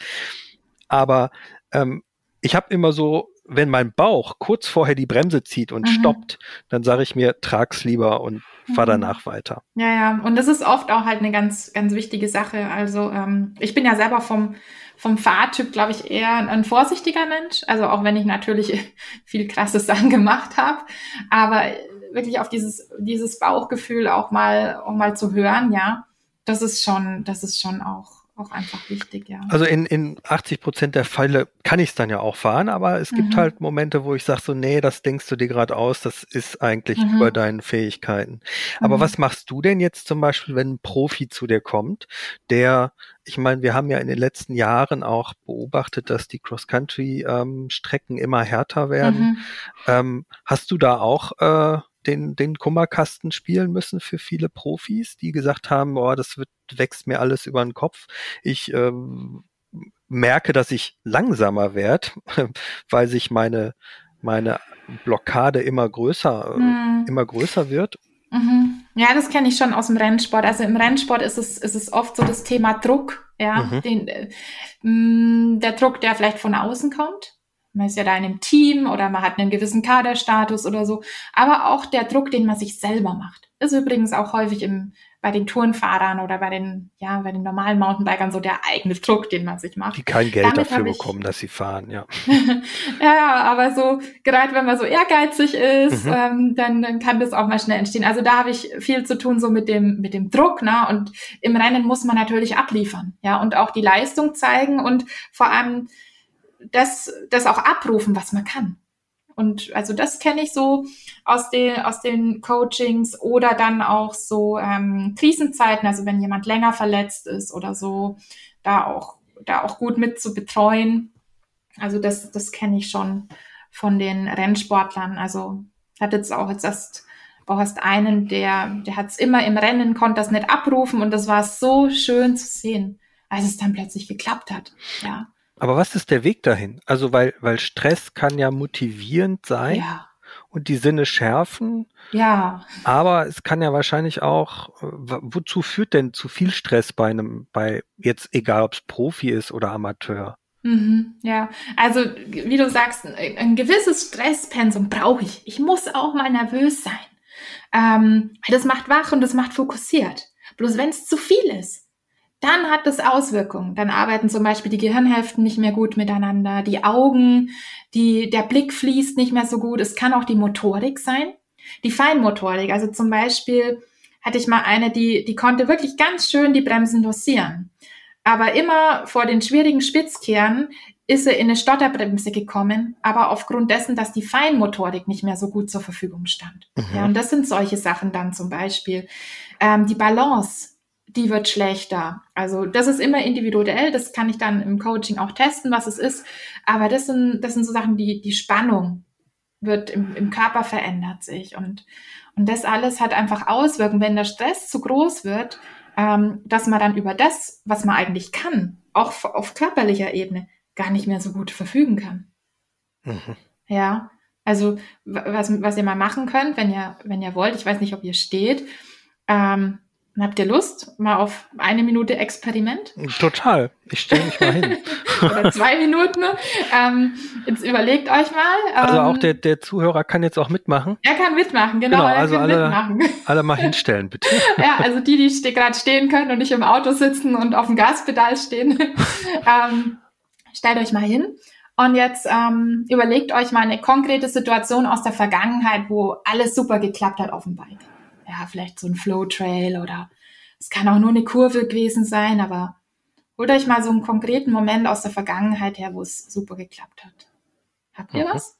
Aber ähm, ich habe immer so, wenn mein Bauch kurz vorher die Bremse zieht und mhm. stoppt, dann sage ich mir, trag's lieber und fahr mhm. danach weiter. Ja, ja. Und das ist oft auch halt eine ganz, ganz wichtige Sache. Also ähm, ich bin ja selber vom vom Fahrtyp, glaube ich, eher ein vorsichtiger Mensch. Also auch wenn ich natürlich viel krasse Sachen gemacht habe, aber wirklich auf dieses, dieses Bauchgefühl auch mal, auch mal zu hören, ja, das ist schon, das ist schon auch auch einfach wichtig, ja. Also in, in 80 Prozent der Fälle kann ich es dann ja auch fahren, aber es gibt mhm. halt Momente, wo ich sage so, nee, das denkst du dir gerade aus, das ist eigentlich mhm. über deinen Fähigkeiten. Aber mhm. was machst du denn jetzt zum Beispiel, wenn ein Profi zu dir kommt, der, ich meine, wir haben ja in den letzten Jahren auch beobachtet, dass die Cross-Country-Strecken ähm, immer härter werden. Mhm. Ähm, hast du da auch äh, den, den Kummerkasten spielen müssen für viele Profis, die gesagt haben, boah, das wird, wächst mir alles über den Kopf. Ich ähm, merke, dass ich langsamer werde, weil sich meine, meine Blockade immer größer, mhm. immer größer wird. Mhm. Ja, das kenne ich schon aus dem Rennsport. Also im Rennsport ist es, ist es oft so das Thema Druck, ja, mhm. den, äh, der Druck, der vielleicht von außen kommt man ist ja da in einem Team oder man hat einen gewissen Kaderstatus oder so, aber auch der Druck, den man sich selber macht. Ist übrigens auch häufig im, bei den Tourenfahrern oder bei den, ja, bei den normalen Mountainbikern so der eigene Druck, den man sich macht. Die kein Geld Damit dafür ich, bekommen, dass sie fahren, ja. ja, aber so, gerade wenn man so ehrgeizig ist, mhm. ähm, dann, dann kann das auch mal schnell entstehen. Also da habe ich viel zu tun so mit dem, mit dem Druck, ne? Und im Rennen muss man natürlich abliefern, ja, und auch die Leistung zeigen und vor allem, das, das auch abrufen, was man kann. Und also das kenne ich so aus den, aus den Coachings oder dann auch so ähm, Krisenzeiten, also wenn jemand länger verletzt ist oder so, da auch, da auch gut mit zu betreuen. Also das, das kenne ich schon von den Rennsportlern. Also hat jetzt auch jetzt erst auch erst einen, der, der hat es immer im Rennen, konnte das nicht abrufen und das war so schön zu sehen, als es dann plötzlich geklappt hat. Ja. Aber was ist der Weg dahin? Also, weil, weil Stress kann ja motivierend sein ja. und die Sinne schärfen. Ja. Aber es kann ja wahrscheinlich auch, äh, wozu führt denn zu viel Stress bei einem, bei jetzt egal ob es Profi ist oder Amateur? Mhm, ja, also wie du sagst, ein gewisses Stresspensum brauche ich. Ich muss auch mal nervös sein. Ähm, das macht wach und das macht fokussiert. Bloß wenn es zu viel ist, dann hat das Auswirkungen. Dann arbeiten zum Beispiel die Gehirnhälften nicht mehr gut miteinander, die Augen, die, der Blick fließt nicht mehr so gut. Es kann auch die Motorik sein, die Feinmotorik. Also zum Beispiel hatte ich mal eine, die, die konnte wirklich ganz schön die Bremsen dosieren. Aber immer vor den schwierigen Spitzkehren ist sie in eine Stotterbremse gekommen, aber aufgrund dessen, dass die Feinmotorik nicht mehr so gut zur Verfügung stand. Mhm. Ja, und das sind solche Sachen dann zum Beispiel. Ähm, die Balance die wird schlechter. Also das ist immer individuell, das kann ich dann im Coaching auch testen, was es ist. Aber das sind, das sind so Sachen, die, die Spannung wird im, im Körper verändert sich. Und, und das alles hat einfach Auswirkungen, wenn der Stress zu groß wird, ähm, dass man dann über das, was man eigentlich kann, auch auf körperlicher Ebene, gar nicht mehr so gut verfügen kann. Mhm. Ja, also was, was ihr mal machen könnt, wenn ihr, wenn ihr wollt, ich weiß nicht, ob ihr steht, ähm, Habt ihr Lust mal auf eine Minute Experiment? Total. Ich stelle mich mal hin. Oder zwei Minuten. Ähm, jetzt überlegt euch mal. Ähm, also auch der, der Zuhörer kann jetzt auch mitmachen. Er kann mitmachen, genau. genau also alle, mitmachen. alle mal hinstellen, bitte. ja, also die, die ste gerade stehen können und nicht im Auto sitzen und auf dem Gaspedal stehen, ähm, stellt euch mal hin. Und jetzt ähm, überlegt euch mal eine konkrete Situation aus der Vergangenheit, wo alles super geklappt hat auf dem Bike ja, vielleicht so ein Flow-Trail oder es kann auch nur eine Kurve gewesen sein, aber holt euch mal so einen konkreten Moment aus der Vergangenheit her, wo es super geklappt hat. Habt ihr mhm. was?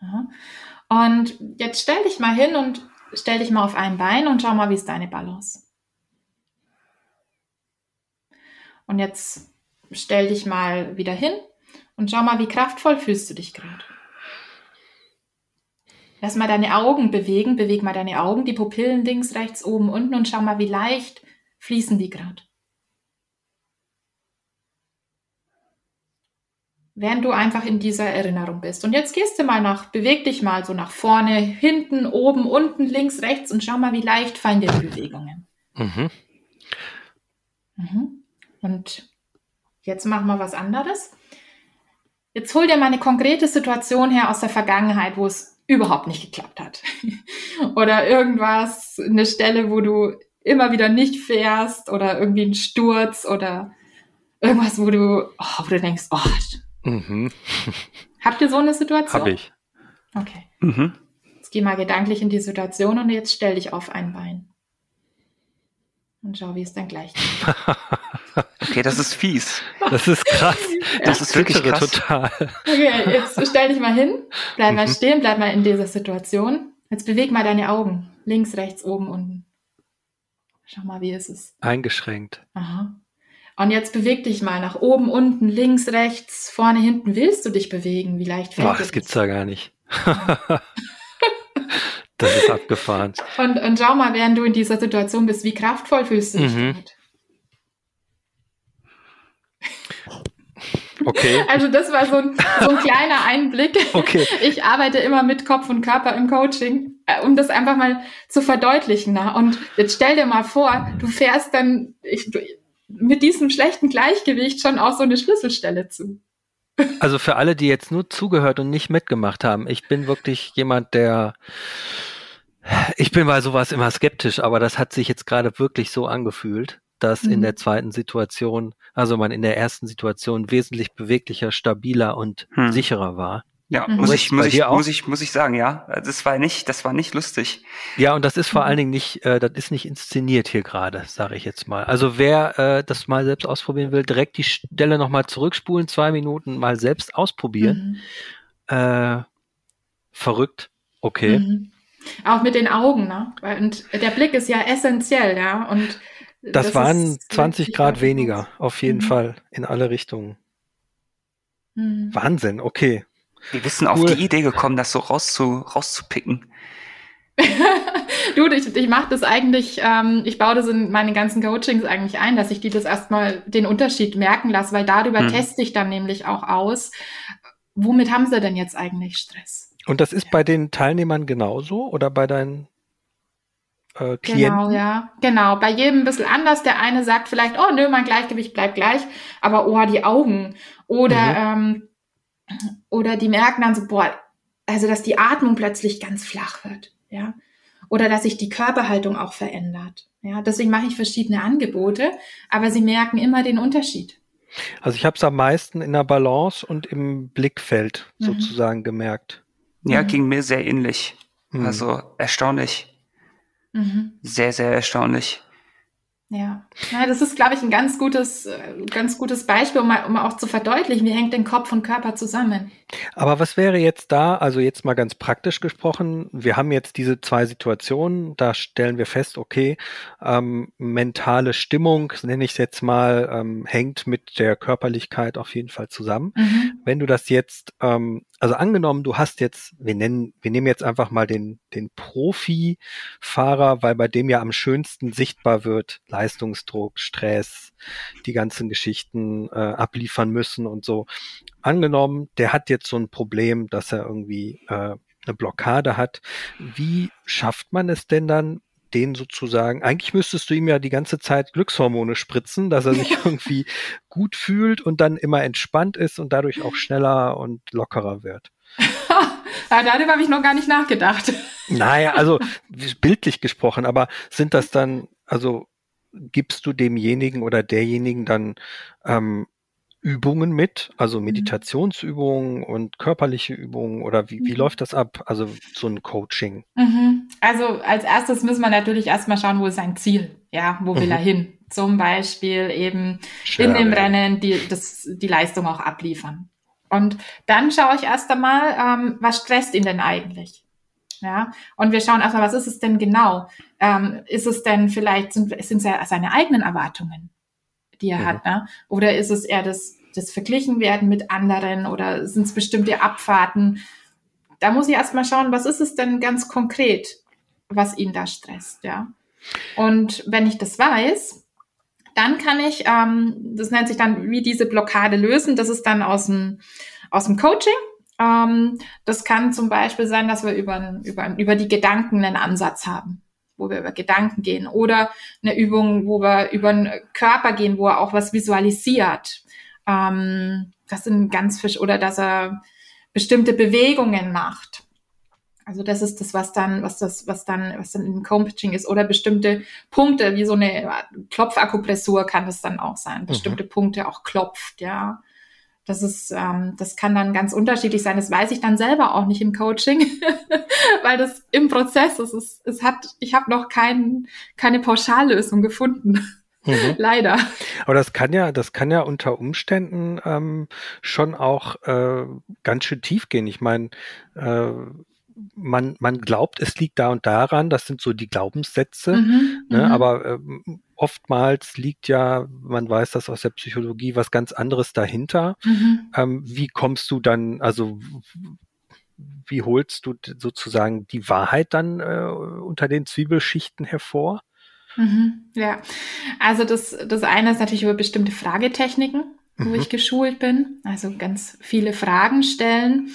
Ja. Und jetzt stell dich mal hin und stell dich mal auf ein Bein und schau mal, wie ist deine Balance. Und jetzt stell dich mal wieder hin und schau mal, wie kraftvoll fühlst du dich gerade. Lass mal deine Augen bewegen, beweg mal deine Augen, die Pupillen links, rechts, oben, unten und schau mal, wie leicht fließen die gerade. während du einfach in dieser Erinnerung bist. Und jetzt gehst du mal nach, beweg dich mal so nach vorne, hinten, oben, unten, links, rechts und schau mal, wie leicht fallen dir die Bewegungen. Mhm. Mhm. Und jetzt machen wir was anderes. Jetzt hol dir mal eine konkrete Situation her aus der Vergangenheit, wo es überhaupt nicht geklappt hat. oder irgendwas, eine Stelle, wo du immer wieder nicht fährst oder irgendwie ein Sturz oder irgendwas, wo du, oh, wo du denkst, oh. Mhm. Habt ihr so eine Situation? Hab ich. Okay. Mhm. Jetzt geh mal gedanklich in die Situation und jetzt stell dich auf ein Bein. Und schau, wie es dann gleich geht. okay, das ist fies. Das ist krass. Das ist wirklich krass. total. Okay, jetzt stell dich mal hin. Bleib mal mhm. stehen, bleib mal in dieser Situation. Jetzt beweg mal deine Augen. Links, rechts, oben, unten. Schau mal, wie ist es? Eingeschränkt. Aha. Und jetzt beweg dich mal nach oben, unten, links, rechts, vorne, hinten. Willst du dich bewegen? Wie leicht fällt Boah, das gibt's da gar nicht. das ist abgefahren. Und, und schau mal, während du in dieser Situation bist, wie kraftvoll fühlst du dich mhm. damit? Okay. Also das war so ein, so ein kleiner Einblick. Okay. Ich arbeite immer mit Kopf und Körper im Coaching, äh, um das einfach mal zu verdeutlichen. Und jetzt stell dir mal vor, du fährst dann ich, du, mit diesem schlechten Gleichgewicht schon auch so eine Schlüsselstelle zu. Also für alle, die jetzt nur zugehört und nicht mitgemacht haben, ich bin wirklich jemand, der ich bin bei sowas immer skeptisch, aber das hat sich jetzt gerade wirklich so angefühlt, dass mhm. in der zweiten Situation, also man in der ersten Situation wesentlich beweglicher, stabiler und hm. sicherer war. Ja, mhm. muss ich, muss ich, muss ich, muss ich sagen, ja. Das war nicht, das war nicht lustig. Ja, und das ist vor mhm. allen Dingen nicht, äh, das ist nicht inszeniert hier gerade, sage ich jetzt mal. Also wer äh, das mal selbst ausprobieren will, direkt die Stelle nochmal zurückspulen, zwei Minuten mal selbst ausprobieren. Mhm. Äh, verrückt, okay. Mhm. Auch mit den Augen, ne? Und der Blick ist ja essentiell, ja. Und das, das waren 20 Grad weniger, auf jeden mhm. Fall, in alle Richtungen. Mhm. Wahnsinn, okay. Wir wissen cool. auf die Idee gekommen, das so rauszu, rauszupicken. du, ich, ich mache das eigentlich, ähm, ich baue das in meine ganzen Coachings eigentlich ein, dass ich die das erstmal den Unterschied merken lasse, weil darüber hm. teste ich dann nämlich auch aus, womit haben sie denn jetzt eigentlich Stress? Und das ist bei den Teilnehmern genauso oder bei deinen äh, Klienten? Genau, ja. Genau. Bei jedem ein bisschen anders. Der eine sagt vielleicht, oh nö, mein Gleichgewicht bleibt gleich, aber oh, die Augen. Oder mhm. ähm, oder die merken dann so, boah, also dass die Atmung plötzlich ganz flach wird, ja. Oder dass sich die Körperhaltung auch verändert. Ja, deswegen mache ich verschiedene Angebote, aber sie merken immer den Unterschied. Also ich habe es am meisten in der Balance und im Blickfeld mhm. sozusagen gemerkt. Ja, mhm. ging mir sehr ähnlich. Mhm. Also erstaunlich. Mhm. Sehr, sehr erstaunlich. Ja, ja das ist, glaube ich, ein ganz gutes, äh, ganz gutes Beispiel, um, mal, um auch zu verdeutlichen, wie hängt denn Kopf und Körper zusammen. Aber was wäre jetzt da, also jetzt mal ganz praktisch gesprochen, wir haben jetzt diese zwei Situationen, da stellen wir fest, okay, ähm, mentale Stimmung, nenne ich es jetzt mal, ähm, hängt mit der Körperlichkeit auf jeden Fall zusammen. Mhm. Wenn du das jetzt ähm, also angenommen, du hast jetzt, wir nennen, wir nehmen jetzt einfach mal den, den Profi-Fahrer, weil bei dem ja am schönsten sichtbar wird, Leistungsdruck, Stress, die ganzen Geschichten äh, abliefern müssen und so. Angenommen, der hat jetzt so ein Problem, dass er irgendwie äh, eine Blockade hat. Wie schafft man es denn dann, den sozusagen, eigentlich müsstest du ihm ja die ganze Zeit Glückshormone spritzen, dass er sich irgendwie gut fühlt und dann immer entspannt ist und dadurch auch schneller und lockerer wird. ja, darüber habe ich noch gar nicht nachgedacht. Naja, also bildlich gesprochen, aber sind das dann, also gibst du demjenigen oder derjenigen dann ähm, Übungen mit, also mhm. Meditationsübungen und körperliche Übungen oder wie, wie mhm. läuft das ab? Also so ein Coaching. Mhm. Also als erstes müssen wir natürlich erstmal schauen, wo ist sein Ziel? Ja, wo will mhm. er hin? Zum Beispiel eben Schön. in dem Rennen die, das, die Leistung auch abliefern. Und dann schaue ich erst einmal, ähm, was stresst ihn denn eigentlich? Ja, und wir schauen erstmal, was ist es denn genau? Ähm, ist es denn vielleicht, sind, sind es seine eigenen Erwartungen? Die er mhm. hat. Ne? Oder ist es eher das, das Verglichenwerden mit anderen oder sind es bestimmte Abfahrten? Da muss ich erstmal schauen, was ist es denn ganz konkret, was ihn da stresst, ja. Und wenn ich das weiß, Dann kann ich, ähm, das nennt sich dann, wie diese Blockade lösen. Das ist dann aus dem, aus dem Coaching. Ähm, das kann zum Beispiel sein, dass wir über, über, über die Gedanken einen Ansatz haben, wo wir über Gedanken gehen. Oder eine Übung, wo wir über den Körper gehen, wo er auch was visualisiert. Ähm, das sind ganz fisch, oder dass er bestimmte Bewegungen macht. Also das ist das, was dann, was das, was dann, was dann im Coaching ist oder bestimmte Punkte, wie so eine Klopfakupressur kann das dann auch sein, bestimmte mhm. Punkte auch klopft, ja. Das ist, ähm, das kann dann ganz unterschiedlich sein. Das weiß ich dann selber auch nicht im Coaching, weil das im Prozess ist. Es, es hat, ich habe noch kein, keine Pauschallösung gefunden. Mhm. Leider. Aber das kann ja, das kann ja unter Umständen ähm, schon auch äh, ganz schön tief gehen. Ich meine, äh, man, man glaubt, es liegt da und daran, das sind so die Glaubenssätze, mhm, ne, mhm. aber äh, oftmals liegt ja, man weiß das aus der Psychologie, was ganz anderes dahinter. Mhm. Ähm, wie kommst du dann, also wie holst du sozusagen die Wahrheit dann äh, unter den Zwiebelschichten hervor? Mhm, ja, also das, das eine ist natürlich über bestimmte Fragetechniken, wo mhm. ich geschult bin. Also ganz viele Fragen stellen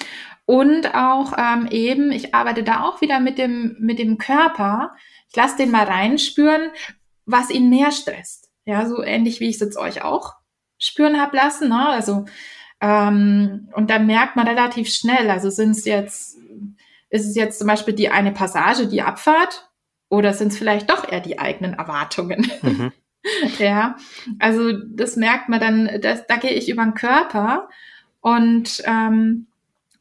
und auch ähm, eben, ich arbeite da auch wieder mit dem, mit dem Körper. Ich lasse den mal reinspüren, was ihn mehr stresst. Ja, so ähnlich wie ich es jetzt euch auch spüren hab lassen. Ne? Also, ähm, und dann merkt man relativ schnell, also sind es jetzt, ist es jetzt zum Beispiel die eine Passage, die Abfahrt, oder sind es vielleicht doch eher die eigenen Erwartungen? Mhm. ja, also das merkt man dann, das, da gehe ich über den Körper und ähm,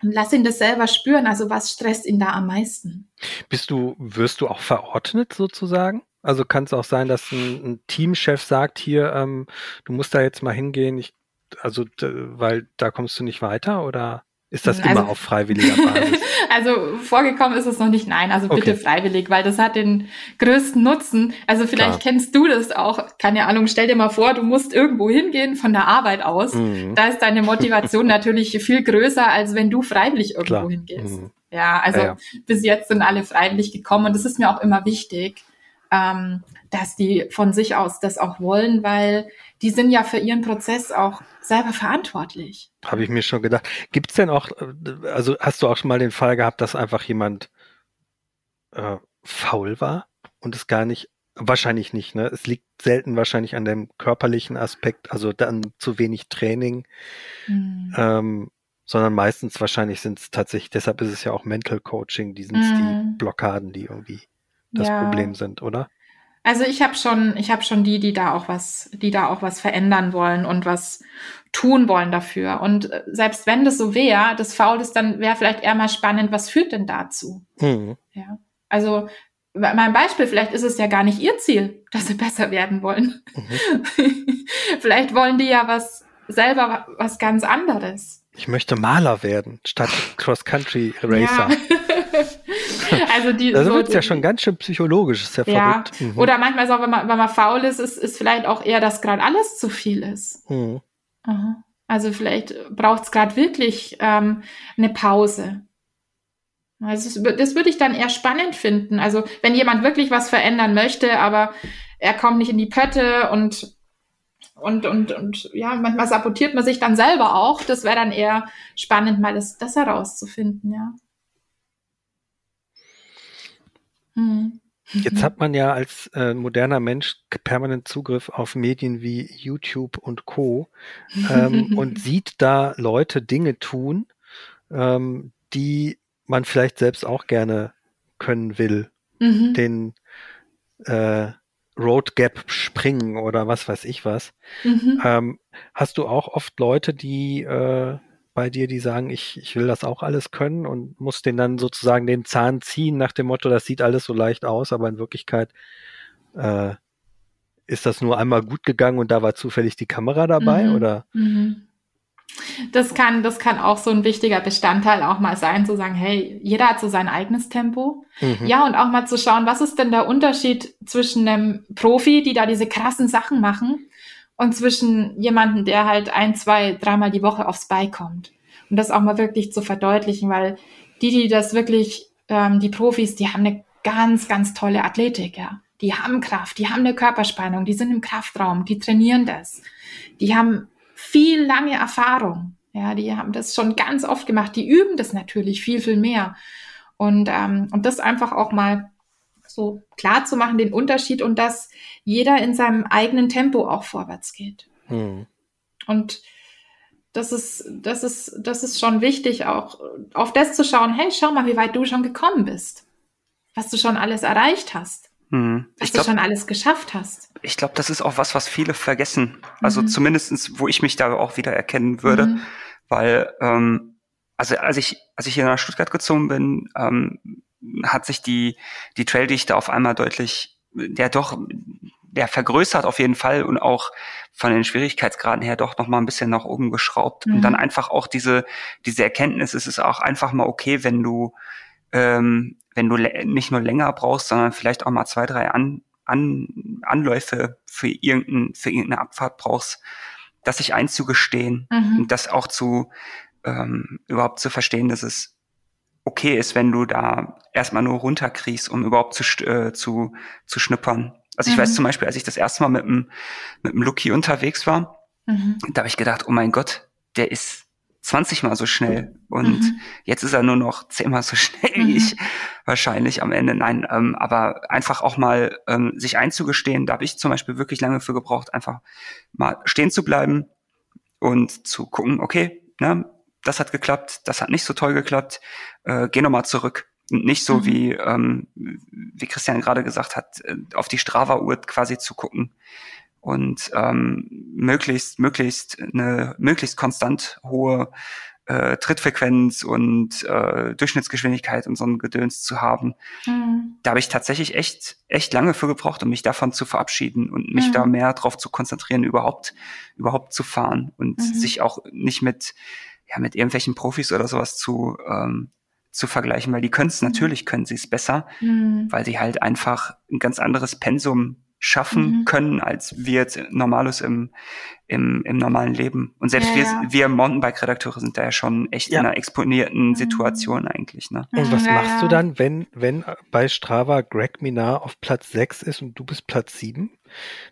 und lass ihn das selber spüren. Also was stresst ihn da am meisten? Bist du, wirst du auch verordnet sozusagen? Also kann es auch sein, dass ein, ein Teamchef sagt, hier, ähm, du musst da jetzt mal hingehen, ich, also weil da kommst du nicht weiter oder? Ist das also, immer auf freiwilliger Basis? also vorgekommen ist es noch nicht, nein, also bitte okay. freiwillig, weil das hat den größten Nutzen. Also vielleicht Klar. kennst du das auch, keine Ahnung, stell dir mal vor, du musst irgendwo hingehen von der Arbeit aus. Mhm. Da ist deine Motivation natürlich viel größer, als wenn du freiwillig irgendwo Klar. hingehst. Mhm. Ja, also ja, ja. bis jetzt sind alle freiwillig gekommen und das ist mir auch immer wichtig, ähm, dass die von sich aus das auch wollen, weil die sind ja für ihren Prozess auch selber verantwortlich. Habe ich mir schon gedacht. Gibt es denn auch, äh, also hast du auch schon mal den Fall gehabt, dass einfach jemand äh, faul war und es gar nicht, wahrscheinlich nicht, ne? Es liegt selten wahrscheinlich an dem körperlichen Aspekt, also dann zu wenig Training, mhm. ähm, sondern meistens wahrscheinlich sind es tatsächlich, deshalb ist es ja auch Mental Coaching, die sind mhm. die Blockaden, die irgendwie das ja. Problem sind, oder? Also ich habe schon, ich habe schon die, die da auch was, die da auch was verändern wollen und was tun wollen dafür. Und äh, selbst wenn das so wäre, das Faul ist, dann wäre vielleicht eher mal spannend, was führt denn dazu? Mhm. Ja. Also mein Beispiel, vielleicht ist es ja gar nicht ihr Ziel, dass sie besser werden wollen. Mhm. vielleicht wollen die ja was selber was ganz anderes. Ich möchte Maler werden statt Cross-Country Racer. Ja. also die, also so, wird ja schon ganz schön psychologisch, ist ja, ja. verrückt. Mhm. Oder manchmal ist auch, wenn man, wenn man faul ist, ist, ist vielleicht auch eher, dass gerade alles zu viel ist. Mhm. Also vielleicht braucht es gerade wirklich ähm, eine Pause. Also das, das würde ich dann eher spannend finden. Also wenn jemand wirklich was verändern möchte, aber er kommt nicht in die Pötte und und, und, und ja, manchmal sabotiert man sich dann selber auch. Das wäre dann eher spannend, mal das, das herauszufinden, ja. Mhm. Jetzt hat man ja als äh, moderner Mensch permanent Zugriff auf Medien wie YouTube und Co. Ähm, und sieht da Leute Dinge tun, ähm, die man vielleicht selbst auch gerne können will. Mhm. Den äh, Road Gap springen oder was weiß ich was. Mhm. Ähm, hast du auch oft Leute, die äh, bei dir, die sagen, ich, ich will das auch alles können und muss den dann sozusagen den Zahn ziehen nach dem Motto, das sieht alles so leicht aus, aber in Wirklichkeit äh, ist das nur einmal gut gegangen und da war zufällig die Kamera dabei mhm. oder? Mhm. Das kann, das kann auch so ein wichtiger Bestandteil auch mal sein, zu sagen, hey, jeder hat so sein eigenes Tempo. Mhm. Ja, und auch mal zu schauen, was ist denn der Unterschied zwischen einem Profi, die da diese krassen Sachen machen, und zwischen jemanden, der halt ein, zwei, dreimal die Woche aufs Bike kommt. Und das auch mal wirklich zu verdeutlichen, weil die, die das wirklich, ähm, die Profis, die haben eine ganz, ganz tolle Athletik, ja. die haben Kraft, die haben eine Körperspannung, die sind im Kraftraum, die trainieren das. Die haben viel lange Erfahrung. Ja, die haben das schon ganz oft gemacht. Die üben das natürlich viel, viel mehr. Und, ähm, und das einfach auch mal so klar zu machen, den Unterschied und dass jeder in seinem eigenen Tempo auch vorwärts geht. Hm. Und das ist, das ist, das ist schon wichtig, auch auf das zu schauen, hey, schau mal, wie weit du schon gekommen bist. Was du schon alles erreicht hast. Hm. Was glaub, du schon alles geschafft hast. Ich glaube, das ist auch was, was viele vergessen. Also mhm. zumindestens, wo ich mich da auch wieder erkennen würde. Mhm. Weil, ähm, also als ich, als ich hier nach Stuttgart gezogen bin, ähm, hat sich die, die Traildichte auf einmal deutlich, der doch, der vergrößert auf jeden Fall und auch von den Schwierigkeitsgraden her doch noch mal ein bisschen nach oben geschraubt. Mhm. Und dann einfach auch diese, diese Erkenntnis, es ist auch einfach mal okay, wenn du, ähm, wenn du nicht nur länger brauchst, sondern vielleicht auch mal zwei, drei An, An, Anläufe für irgendein, für irgendeine Abfahrt brauchst, das sich einzugestehen mhm. und das auch zu ähm, überhaupt zu verstehen, dass es okay ist, wenn du da erstmal nur runterkriegst, um überhaupt zu, äh, zu, zu schnuppern. Also ich mhm. weiß zum Beispiel, als ich das erste Mal mit dem, mit dem Lucky unterwegs war, mhm. da habe ich gedacht, oh mein Gott, der ist 20 mal so schnell und mhm. jetzt ist er nur noch 10 mal so schnell wie mhm. ich wahrscheinlich am Ende. Nein, ähm, aber einfach auch mal ähm, sich einzugestehen, da habe ich zum Beispiel wirklich lange für gebraucht, einfach mal stehen zu bleiben und zu gucken, okay, ne, das hat geklappt, das hat nicht so toll geklappt, äh, geh nochmal zurück. Und nicht so mhm. wie, ähm, wie Christian gerade gesagt hat, äh, auf die Strava-Uhr quasi zu gucken und ähm, möglichst, möglichst eine möglichst konstant hohe äh, Trittfrequenz und äh, Durchschnittsgeschwindigkeit und so ein Gedöns zu haben. Mhm. Da habe ich tatsächlich echt, echt lange für gebraucht, um mich davon zu verabschieden und mich mhm. da mehr drauf zu konzentrieren, überhaupt, überhaupt zu fahren und mhm. sich auch nicht mit ja, mit irgendwelchen Profis oder sowas zu, ähm, zu vergleichen, weil die können es, mhm. natürlich können sie es besser, mhm. weil sie halt einfach ein ganz anderes Pensum schaffen mhm. können, als wir jetzt Normalus im, im, im normalen Leben. Und selbst ja, wir, ja. wir Mountainbike-Redakteure sind da ja schon echt ja. in einer exponierten mhm. Situation eigentlich. Ne? Und was machst du dann, wenn, wenn bei Strava Greg Minar auf Platz 6 ist und du bist Platz 7?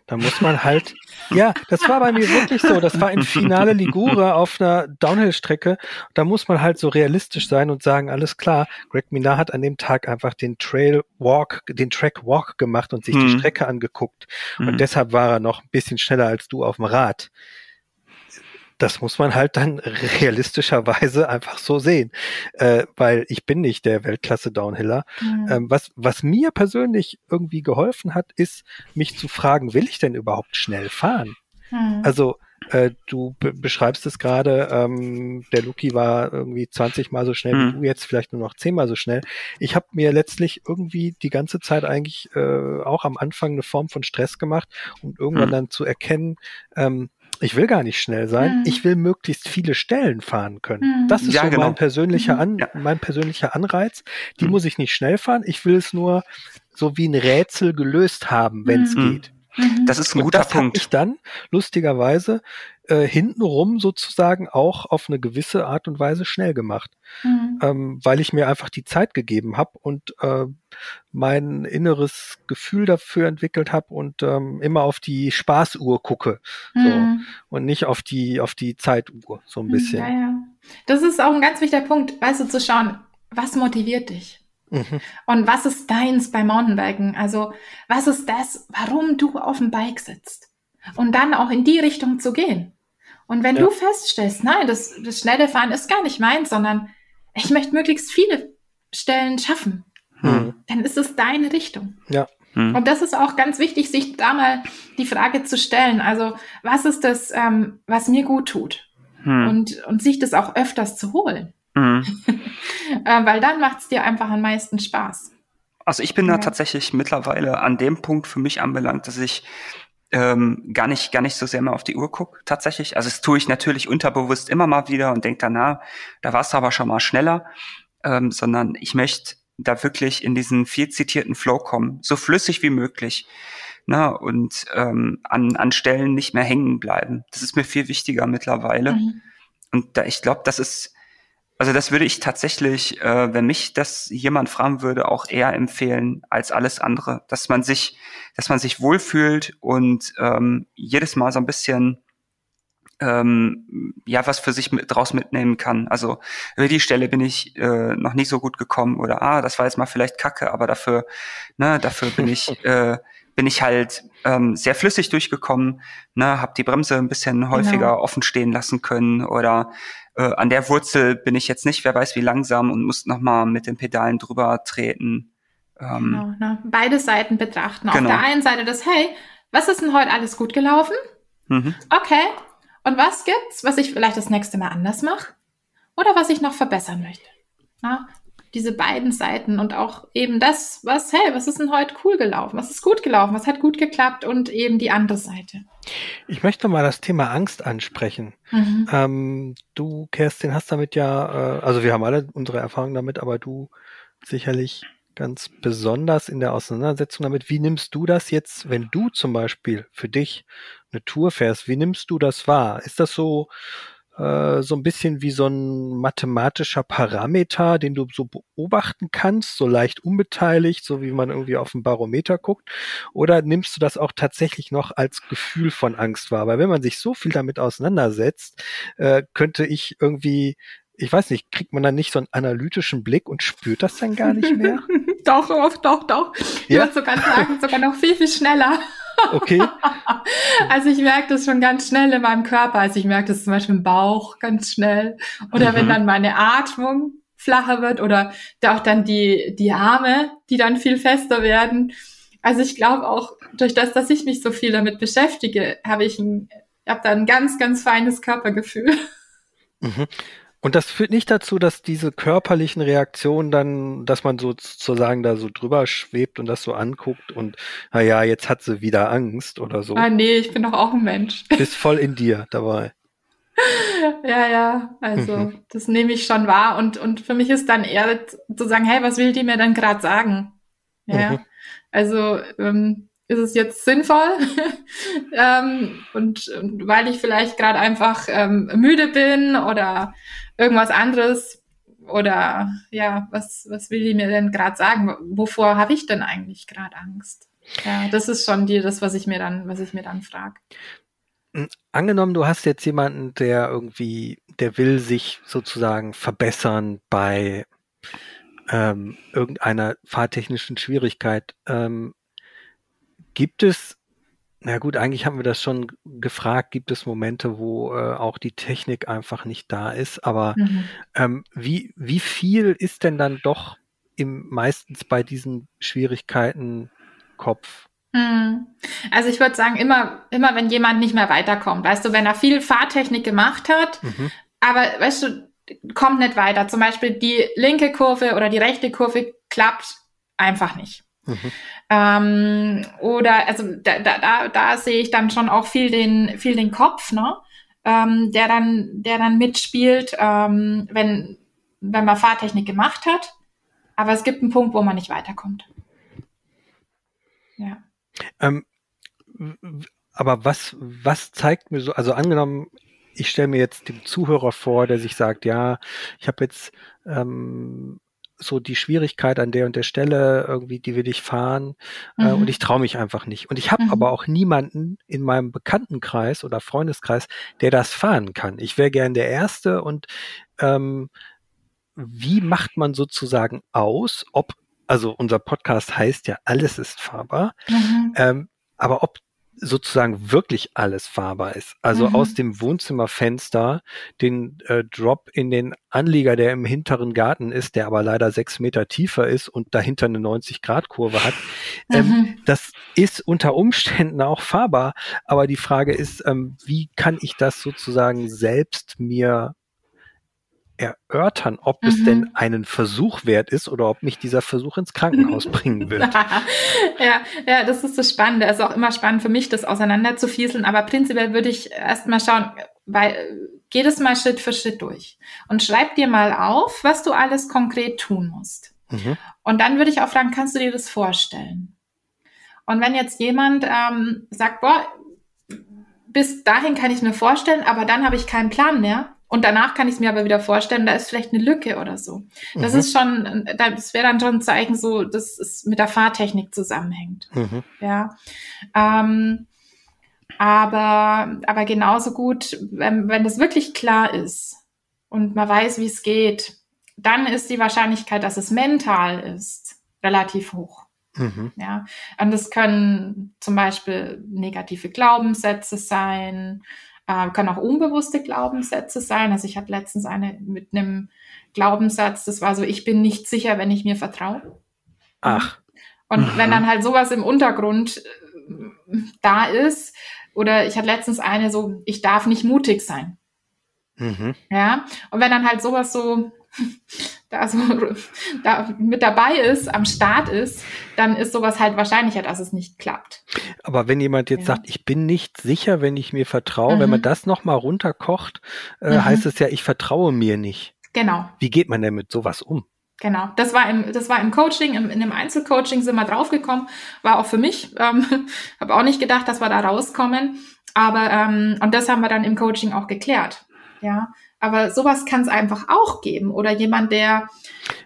Da muss man halt, ja, das war bei mir wirklich so. Das war in Finale Ligure auf einer Downhill-Strecke. Da muss man halt so realistisch sein und sagen, alles klar, Greg Minar hat an dem Tag einfach den Trail Walk, den Track Walk gemacht und sich mhm. die Strecke angeguckt. Und mhm. deshalb war er noch ein bisschen schneller als du auf dem Rad das muss man halt dann realistischerweise einfach so sehen, äh, weil ich bin nicht der Weltklasse-Downhiller. Mhm. Ähm, was, was mir persönlich irgendwie geholfen hat, ist, mich zu fragen, will ich denn überhaupt schnell fahren? Mhm. Also äh, du beschreibst es gerade, ähm, der Luki war irgendwie 20 mal so schnell mhm. wie du, jetzt vielleicht nur noch 10 mal so schnell. Ich habe mir letztlich irgendwie die ganze Zeit eigentlich äh, auch am Anfang eine Form von Stress gemacht, um irgendwann mhm. dann zu erkennen, ähm, ich will gar nicht schnell sein, mhm. ich will möglichst viele Stellen fahren können. Mhm. Das ist ja, so genau. mein persönlicher mhm. An, ja. mein persönlicher Anreiz. Die mhm. muss ich nicht schnell fahren, ich will es nur so wie ein Rätsel gelöst haben, wenn es mhm. geht. Mhm. Das ist ein guter das Punkt. Ich dann lustigerweise äh, hintenrum sozusagen auch auf eine gewisse Art und Weise schnell gemacht, mhm. ähm, weil ich mir einfach die Zeit gegeben habe und äh, mein inneres Gefühl dafür entwickelt habe und ähm, immer auf die Spaßuhr gucke mhm. so, und nicht auf die auf die Zeituhr so ein mhm, bisschen. Ja, ja. Das ist auch ein ganz wichtiger Punkt, weißt du, zu schauen, was motiviert dich. Mhm. Und was ist deins beim Mountainbiken? Also, was ist das, warum du auf dem Bike sitzt? Und dann auch in die Richtung zu gehen. Und wenn ja. du feststellst, nein, das, das schnelle Fahren ist gar nicht meins, sondern ich möchte möglichst viele Stellen schaffen, mhm. dann ist es deine Richtung. Ja. Mhm. Und das ist auch ganz wichtig, sich da mal die Frage zu stellen. Also, was ist das, ähm, was mir gut tut? Mhm. Und, und sich das auch öfters zu holen. Mhm. äh, weil dann macht es dir einfach am meisten Spaß. Also ich bin ja. da tatsächlich mittlerweile an dem Punkt für mich anbelangt, dass ich ähm, gar nicht gar nicht so sehr mehr auf die Uhr gucke tatsächlich. Also es tue ich natürlich unterbewusst immer mal wieder und denke danach, da warst du aber schon mal schneller, ähm, sondern ich möchte da wirklich in diesen viel zitierten Flow kommen, so flüssig wie möglich. Na, und ähm, an, an Stellen nicht mehr hängen bleiben. Das ist mir viel wichtiger mittlerweile. Mhm. Und da, ich glaube, das ist Also das würde ich tatsächlich, äh, wenn mich das jemand fragen würde, auch eher empfehlen als alles andere, dass man sich, dass man sich wohlfühlt und ähm, jedes Mal so ein bisschen ähm, ja was für sich mit, draus mitnehmen kann. Also über die Stelle bin ich äh, noch nicht so gut gekommen oder ah, das war jetzt mal vielleicht Kacke, aber dafür, ne, dafür bin ich äh, bin ich halt ähm, sehr flüssig durchgekommen, ne, habe die Bremse ein bisschen häufiger genau. offen stehen lassen können oder äh, an der Wurzel bin ich jetzt nicht, wer weiß wie langsam und muss noch mal mit den Pedalen drüber treten. Ähm, genau, ne? Beide Seiten betrachten. Genau. Auf der einen Seite das, hey, was ist denn heute alles gut gelaufen? Mhm. Okay, und was gibt's, was ich vielleicht das nächste Mal anders mache? Oder was ich noch verbessern möchte? Na, diese beiden Seiten und auch eben das, was, hey, was ist denn heute cool gelaufen? Was ist gut gelaufen? Was hat gut geklappt? Und eben die andere Seite. Ich möchte mal das Thema Angst ansprechen. Mhm. Ähm, du, Kerstin, hast damit ja, äh, also wir haben alle unsere Erfahrungen damit, aber du sicherlich ganz besonders in der Auseinandersetzung damit. Wie nimmst du das jetzt, wenn du zum Beispiel für dich eine Tour fährst? Wie nimmst du das wahr? Ist das so, äh, so ein bisschen wie so ein mathematischer Parameter, den du so beobachten kannst, so leicht unbeteiligt, so wie man irgendwie auf dem Barometer guckt? Oder nimmst du das auch tatsächlich noch als Gefühl von Angst wahr? Weil wenn man sich so viel damit auseinandersetzt, äh, könnte ich irgendwie ich weiß nicht, kriegt man dann nicht so einen analytischen Blick und spürt das dann gar nicht mehr? doch, doch, doch. Ich ja? würde sogar sagen, sogar noch viel, viel schneller. Okay. Also ich merke das schon ganz schnell in meinem Körper. Also ich merke das zum Beispiel im Bauch ganz schnell. Oder mhm. wenn dann meine Atmung flacher wird oder auch dann die, die Arme, die dann viel fester werden. Also ich glaube auch, durch das, dass ich mich so viel damit beschäftige, habe ich ein, habe da ein ganz, ganz feines Körpergefühl. Mhm. Und das führt nicht dazu, dass diese körperlichen Reaktionen dann, dass man sozusagen da so drüber schwebt und das so anguckt und, naja, jetzt hat sie wieder Angst oder so. Ah, nee, ich bin doch auch ein Mensch. Bist voll in dir dabei. ja, ja, also mhm. das nehme ich schon wahr und, und für mich ist dann eher zu sagen, hey, was will die mir denn gerade sagen? Ja, mhm. also ähm, ist es jetzt sinnvoll? ähm, und, und, weil ich vielleicht gerade einfach ähm, müde bin oder irgendwas anderes oder ja, was, was will die mir denn gerade sagen? Wovor habe ich denn eigentlich gerade Angst? Ja, das ist schon die, das, was ich mir dann, was ich mir dann frage. Hm, angenommen, du hast jetzt jemanden, der irgendwie, der will sich sozusagen verbessern bei ähm, irgendeiner fahrtechnischen Schwierigkeit. Ähm, gibt es na gut, eigentlich haben wir das schon gefragt. Gibt es Momente, wo äh, auch die Technik einfach nicht da ist? Aber mhm. ähm, wie, wie viel ist denn dann doch im, meistens bei diesen Schwierigkeiten Kopf? Mhm. Also ich würde sagen, immer, immer wenn jemand nicht mehr weiterkommt, weißt du, wenn er viel Fahrtechnik gemacht hat, mhm. aber weißt du, kommt nicht weiter. Zum Beispiel die linke Kurve oder die rechte Kurve klappt einfach nicht. Mhm. Ähm, oder also da, da, da, sehe ich dann schon auch viel den, viel den Kopf, ne? Ähm, der dann, der dann mitspielt, ähm, wenn, wenn man Fahrtechnik gemacht hat. Aber es gibt einen Punkt, wo man nicht weiterkommt. Ja. Ähm, aber was, was zeigt mir so, also angenommen, ich stelle mir jetzt den Zuhörer vor, der sich sagt, ja, ich habe jetzt ähm, so die Schwierigkeit an der und der Stelle irgendwie, die will ich fahren äh, mhm. äh, und ich traue mich einfach nicht. Und ich habe mhm. aber auch niemanden in meinem Bekanntenkreis oder Freundeskreis, der das fahren kann. Ich wäre gern der Erste und ähm, wie macht man sozusagen aus, ob, also unser Podcast heißt ja, alles ist fahrbar, mhm. ähm, aber ob sozusagen wirklich alles fahrbar ist. Also mhm. aus dem Wohnzimmerfenster den äh, Drop in den Anlieger, der im hinteren Garten ist, der aber leider sechs Meter tiefer ist und dahinter eine 90-Grad-Kurve hat. Ähm, mhm. Das ist unter Umständen auch fahrbar. Aber die Frage ist, ähm, wie kann ich das sozusagen selbst mir erörtern, ob mhm. es denn einen Versuch wert ist oder ob mich dieser Versuch ins Krankenhaus bringen wird. ja, ja, das ist das Spannende. Es ist auch immer spannend für mich, das auseinanderzufieseln. Aber prinzipiell würde ich erstmal schauen, weil geh das mal Schritt für Schritt durch und schreib dir mal auf, was du alles konkret tun musst. Mhm. Und dann würde ich auch fragen, kannst du dir das vorstellen? Und wenn jetzt jemand ähm, sagt, boah, bis dahin kann ich mir vorstellen, aber dann habe ich keinen Plan mehr, Und danach kann ich es mir aber wieder vorstellen, da ist vielleicht eine Lücke oder so. Das mhm. ist schon, das wäre dann schon ein Zeichen, so, dass es mit der Fahrtechnik zusammenhängt. Mhm. Ja. Ähm, aber, aber genauso gut, wenn, wenn das wirklich klar ist und man weiß, wie es geht, dann ist die Wahrscheinlichkeit, dass es mental ist, relativ hoch. Mhm. Ja, und das können zum Beispiel negative Glaubenssätze sein, äh, können auch unbewusste Glaubenssätze sein. Also ich hatte letztens eine mit einem Glaubenssatz, das war so, ich bin nicht sicher, wenn ich mir vertraue. Ach. Und mhm. wenn dann halt sowas im Untergrund äh, da ist, oder ich hatte letztens eine so, ich darf nicht mutig sein. Mhm. Ja, und wenn dann halt sowas so da, so, da mit dabei ist, am Start ist, dann ist sowas halt wahrscheinlicher, dass es nicht klappt. Aber wenn jemand jetzt ja. sagt, ich bin nicht sicher, wenn ich mir vertraue, mhm. wenn man das nochmal runterkocht, äh, mhm. heißt es ja, ich vertraue mir nicht. Genau. Wie geht man denn mit sowas um? Genau, das war im, das war im Coaching, im, in dem Einzelcoaching sind wir draufgekommen, war auch für mich, ähm, habe auch nicht gedacht, dass wir da rauskommen, aber ähm, und das haben wir dann im Coaching auch geklärt, ja, aber sowas kann es einfach auch geben. Oder jemand, der,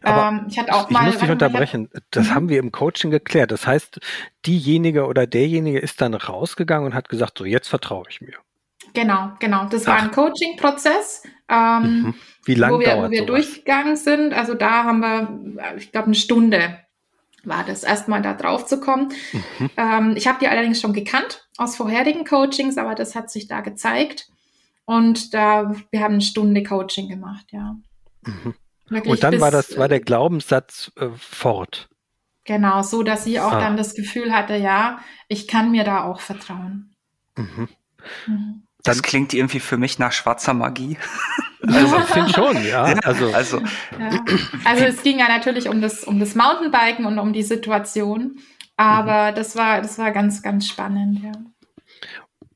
ähm, ich hatte auch ich mal. Ich muss dich unterbrechen. Das mhm. haben wir im Coaching geklärt. Das heißt, diejenige oder derjenige ist dann rausgegangen und hat gesagt, so jetzt vertraue ich mir. Genau, genau. Das Ach. war ein Coaching-Prozess. Ähm, mhm. Wie lange wo wir, wo wir durchgegangen sind. Also da haben wir, ich glaube, eine Stunde war das erstmal da drauf zu kommen. Mhm. Ähm, ich habe die allerdings schon gekannt aus vorherigen Coachings, aber das hat sich da gezeigt. Und da, wir haben eine Stunde Coaching gemacht, ja. Mhm. Und dann bis, war das, war der Glaubenssatz äh, fort. Genau, so dass sie auch ah. dann das Gefühl hatte, ja, ich kann mir da auch vertrauen. Mhm. Mhm. Das klingt irgendwie für mich nach schwarzer Magie. Also ich finde schon, ja. Also, also, ja. also es ging ja natürlich um das, um das Mountainbiken und um die Situation. Aber mhm. das war, das war ganz, ganz spannend, ja.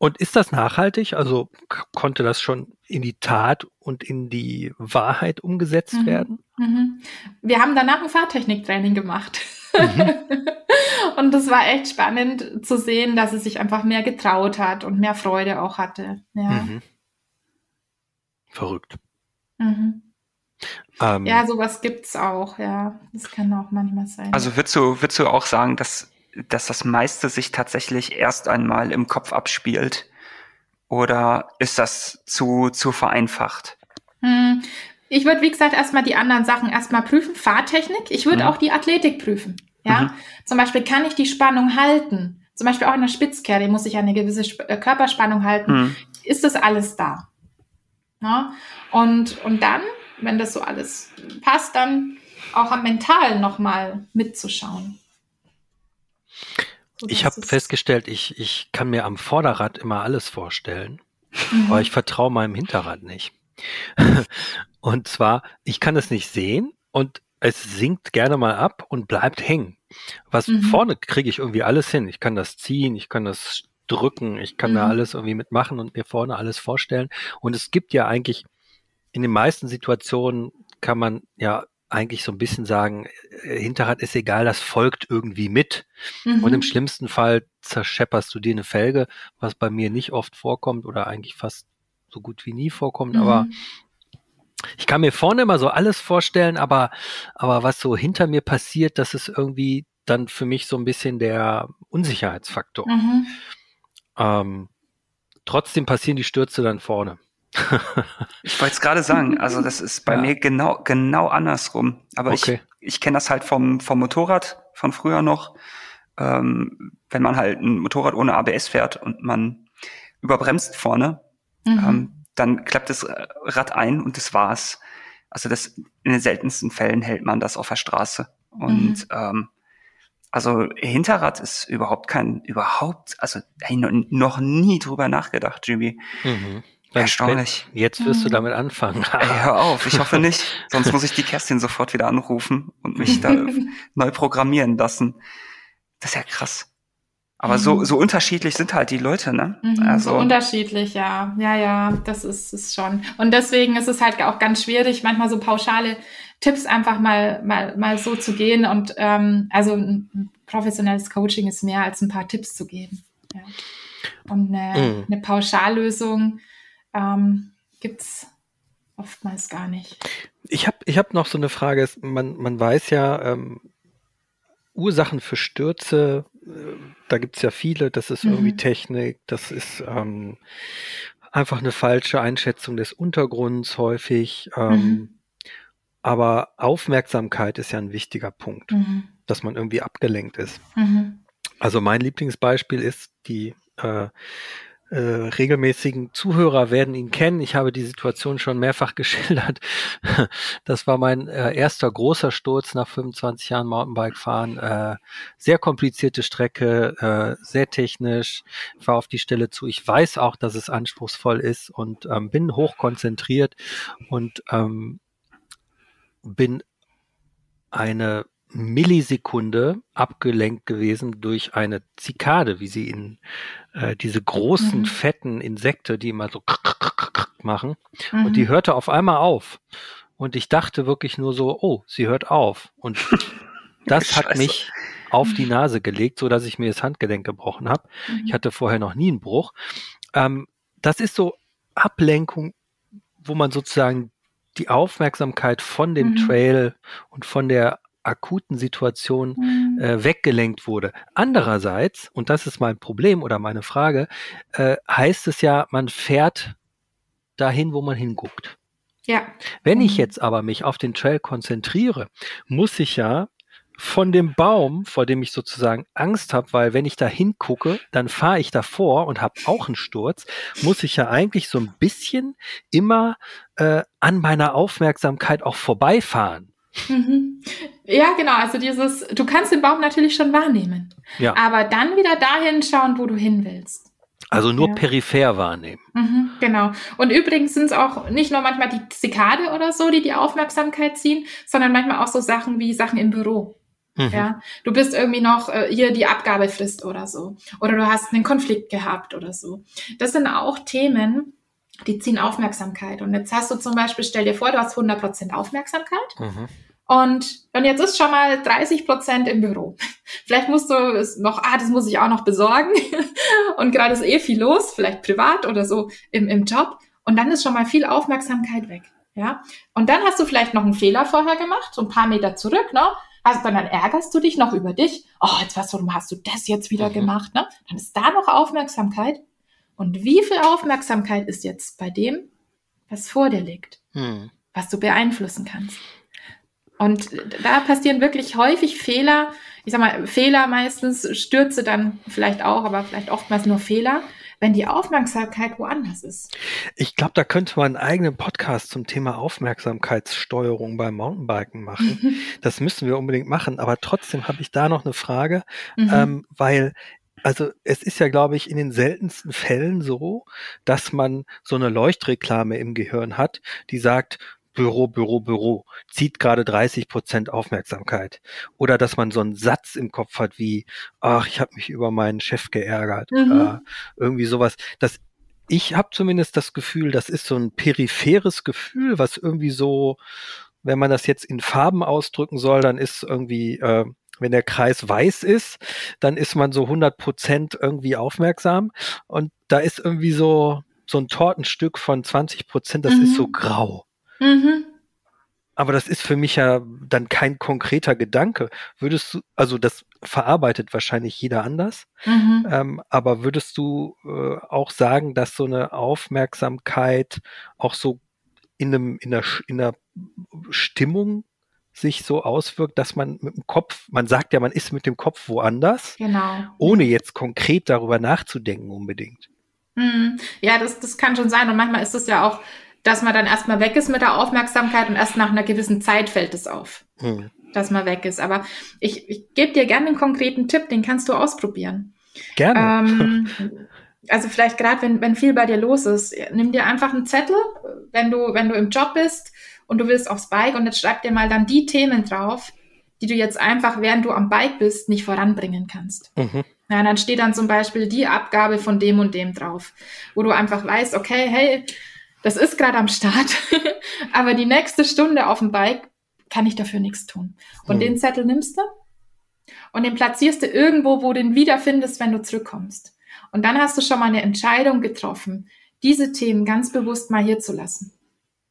Und ist das nachhaltig? Also konnte das schon in die Tat und in die Wahrheit umgesetzt mhm. werden? Mhm. Wir haben danach ein Fahrtechniktraining gemacht. Mhm. und das war echt spannend zu sehen, dass es sich einfach mehr getraut hat und mehr Freude auch hatte. Ja. Mhm. Verrückt. Mhm. Ähm, ja, sowas gibt's auch, ja. Das kann auch manchmal sein. Also würdest du, würdest du auch sagen, dass dass das meiste sich tatsächlich erst einmal im Kopf abspielt? Oder ist das zu, zu vereinfacht? Hm. Ich würde, wie gesagt, erstmal die anderen Sachen erstmal prüfen. Fahrtechnik. Ich würde mhm. auch die Athletik prüfen. Ja, mhm. zum Beispiel kann ich die Spannung halten. Zum Beispiel auch in der Spitzkehre muss ich eine gewisse Sp äh, Körperspannung halten. Mhm. Ist das alles da? Ja? Und, und dann, wenn das so alles passt, dann auch am Mentalen nochmal mitzuschauen. Ich habe festgestellt, ich, ich kann mir am Vorderrad immer alles vorstellen, mhm. aber ich vertraue meinem Hinterrad nicht. und zwar, ich kann es nicht sehen und es sinkt gerne mal ab und bleibt hängen. Was mhm. vorne kriege ich irgendwie alles hin. Ich kann das ziehen, ich kann das drücken, ich kann mhm. da alles irgendwie mitmachen und mir vorne alles vorstellen. Und es gibt ja eigentlich in den meisten Situationen kann man ja eigentlich so ein bisschen sagen, äh, Hinterrad ist egal, das folgt irgendwie mit. Mhm. Und im mhm. schlimmsten Fall zerschepperst du dir eine Felge, was bei mir nicht oft vorkommt oder eigentlich fast so gut wie nie vorkommt. Mhm. Aber ich kann mir vorne immer so alles vorstellen, aber, aber was so hinter mir passiert, das ist irgendwie dann für mich so ein bisschen der Unsicherheitsfaktor. Mhm. Ähm, trotzdem passieren die Stürze dann vorne ich wollte es gerade sagen, also das ist bei ja. mir genau, genau andersrum. Aber okay. ich, ich kenne das halt vom, vom Motorrad von früher noch. Ähm, wenn man halt ein Motorrad ohne ABS fährt und man überbremst vorne, mhm. ähm, dann klappt das Rad ein und das war's. Also das in den seltensten Fällen hält man das auf der Straße. Und mhm. ähm, also Hinterrad ist überhaupt kein, überhaupt, also noch nie drüber nachgedacht, Jimmy. Mhm. Erstaunlich. Jetzt wirst du mhm. damit anfangen. Ey, hör auf, ich hoffe nicht. Sonst muss ich die Kerstin sofort wieder anrufen und mich da neu programmieren lassen. Das ist ja krass. Aber mhm. so, so unterschiedlich sind halt die Leute, ne? Mhm, also. So unterschiedlich, ja. Ja, ja, das ist es schon. Und deswegen ist es halt auch ganz schwierig, manchmal so pauschale Tipps einfach mal, mal, mal so zu gehen. Und ähm, also ein professionelles Coaching ist mehr als ein paar Tipps zu geben. Ja. Und eine, mhm. eine Pauschallösung ähm, gibt's oftmals gar nicht. Ich habe ich hab noch so eine Frage. Man, man weiß ja, ähm, Ursachen für Stürze, äh, da gibt's ja viele. Das ist irgendwie Mhm. Technik, das ist ähm, einfach eine falsche Einschätzung des Untergrunds häufig. Ähm, Mhm. Aber Aufmerksamkeit ist ja ein wichtiger Punkt, Mhm. dass man irgendwie abgelenkt ist. Mhm. Also mein Lieblingsbeispiel ist die äh, äh, regelmäßigen Zuhörer werden ihn kennen. Ich habe die Situation schon mehrfach geschildert. Das war mein äh, erster großer Sturz nach 25 Jahren Mountainbike fahren. Äh, sehr komplizierte Strecke, äh, sehr technisch. Ich war auf die Stelle zu. Ich weiß auch, dass es anspruchsvoll ist und ähm, bin hoch konzentriert und ähm, bin eine Millisekunde abgelenkt gewesen durch eine Zikade, wie sie in äh, diese großen, Mhm. fetten Insekte, die immer so machen. Mhm. Und die hörte auf einmal auf. Und ich dachte wirklich nur so, oh, sie hört auf. Und das hat mich auf die Nase gelegt, so dass ich mir das Handgelenk gebrochen habe. Mhm. Ich hatte vorher noch nie einen Bruch. Ähm, das ist so Ablenkung, wo man sozusagen die Aufmerksamkeit von dem Mhm. Trail und von der akuten Situation Mhm. äh, weggelenkt wurde. Andererseits, und das ist mein Problem oder meine Frage, äh, heißt es ja, man fährt dahin, wo man hinguckt. ja. Wenn ich Mhm. jetzt aber mich auf den Trail konzentriere, muss ich ja von dem Baum, vor dem ich sozusagen Angst habe, weil wenn ich da hingucke, dann fahre ich davor und habe auch einen Sturz, muss ich ja eigentlich so ein bisschen immer äh, an meiner Aufmerksamkeit auch vorbeifahren. Mhm. Ja, genau. Also dieses, du kannst den Baum natürlich schon wahrnehmen, Ja. aber dann wieder dahin schauen, wo du hin willst. Also nur Ja. peripher wahrnehmen. Mhm, genau. Und übrigens sind es auch nicht nur manchmal die Zikade oder so, die die Aufmerksamkeit ziehen, sondern manchmal auch so Sachen wie Sachen im Büro. Mhm. Ja, du bist irgendwie noch äh, hier die Abgabefrist oder so. Oder du hast einen Konflikt gehabt oder so. Das sind auch Themen, die ziehen Aufmerksamkeit. Und jetzt hast du zum Beispiel, stell dir vor, du hast 100% Aufmerksamkeit. Mhm. Und, und jetzt ist schon mal 30 Prozent im Büro. Vielleicht musst du es noch, ah, das muss ich auch noch besorgen. Und gerade ist eh viel los, vielleicht privat oder so im, im Job. Und dann ist schon mal viel Aufmerksamkeit weg. Ja. Und dann hast du vielleicht noch einen Fehler vorher gemacht, so ein paar Meter zurück, ne? Also dann, dann ärgerst du dich noch über dich. Oh, jetzt was, warum hast du das jetzt wieder Mhm. gemacht, ne? Dann ist da noch Aufmerksamkeit. Und wie viel Aufmerksamkeit ist jetzt bei dem, was vor dir liegt? Mhm. was du beeinflussen kannst. Und da passieren wirklich häufig Fehler. Ich sag mal, Fehler meistens, Stürze dann vielleicht auch, aber vielleicht oftmals nur Fehler, wenn die Aufmerksamkeit woanders ist. Ich glaube, da könnte man einen eigenen Podcast zum Thema Aufmerksamkeitssteuerung beim Mountainbiken machen. Das müssen wir unbedingt machen. Aber trotzdem habe ich da noch eine Frage, Mhm. ähm, weil also es ist ja, glaube ich, in den seltensten Fällen so, dass man so eine Leuchtreklame im Gehirn hat, die sagt, Büro, Büro, Büro, zieht gerade 30 Prozent Aufmerksamkeit. Oder dass man so einen Satz im Kopf hat wie, ach, ich habe mich über meinen Chef geärgert. Mhm. Oder irgendwie sowas. Das, ich habe zumindest das Gefühl, das ist so ein peripheres Gefühl, was irgendwie so, wenn man das jetzt in Farben ausdrücken soll, dann ist irgendwie, äh, wenn der Kreis weiß ist, dann ist man so 100 Prozent irgendwie aufmerksam. Und da ist irgendwie so, so ein Tortenstück von 20 Prozent, das Mhm. ist so grau. Mhm. Aber das ist für mich ja dann kein konkreter Gedanke. Würdest du, also das verarbeitet wahrscheinlich jeder anders, Mhm. ähm, aber würdest du äh, auch sagen, dass so eine Aufmerksamkeit auch so in einem, in der, Sch- in der Stimmung sich so auswirkt, dass man mit dem Kopf, man sagt ja, man ist mit dem Kopf woanders, Genau. ohne jetzt konkret darüber nachzudenken unbedingt. Mhm. Ja, das, das kann schon sein. Und manchmal ist es ja auch, dass man dann erstmal weg ist mit der Aufmerksamkeit und erst nach einer gewissen Zeit fällt es auf. Hm. dass man weg ist. Aber ich, ich gebe dir gerne einen konkreten Tipp, den kannst du ausprobieren. Gerne. Ähm, also vielleicht gerade, wenn, wenn viel bei dir los ist, nimm dir einfach einen Zettel, wenn du, wenn du im Job bist und du willst aufs Bike und jetzt schreib dir mal dann die Themen drauf, die du jetzt einfach, während du am Bike bist, nicht voranbringen kannst. Mhm. Ja, dann steht dann zum Beispiel die Abgabe von dem und dem drauf, wo du einfach weißt, okay, hey, das ist gerade am Start, aber die nächste Stunde auf dem Bike kann ich dafür nichts tun. Und Hm. den Zettel nimmst du und den platzierst du irgendwo, wo du den wiederfindest, wenn du zurückkommst. Und dann hast du schon mal eine Entscheidung getroffen, diese Themen ganz bewusst mal hier zu lassen.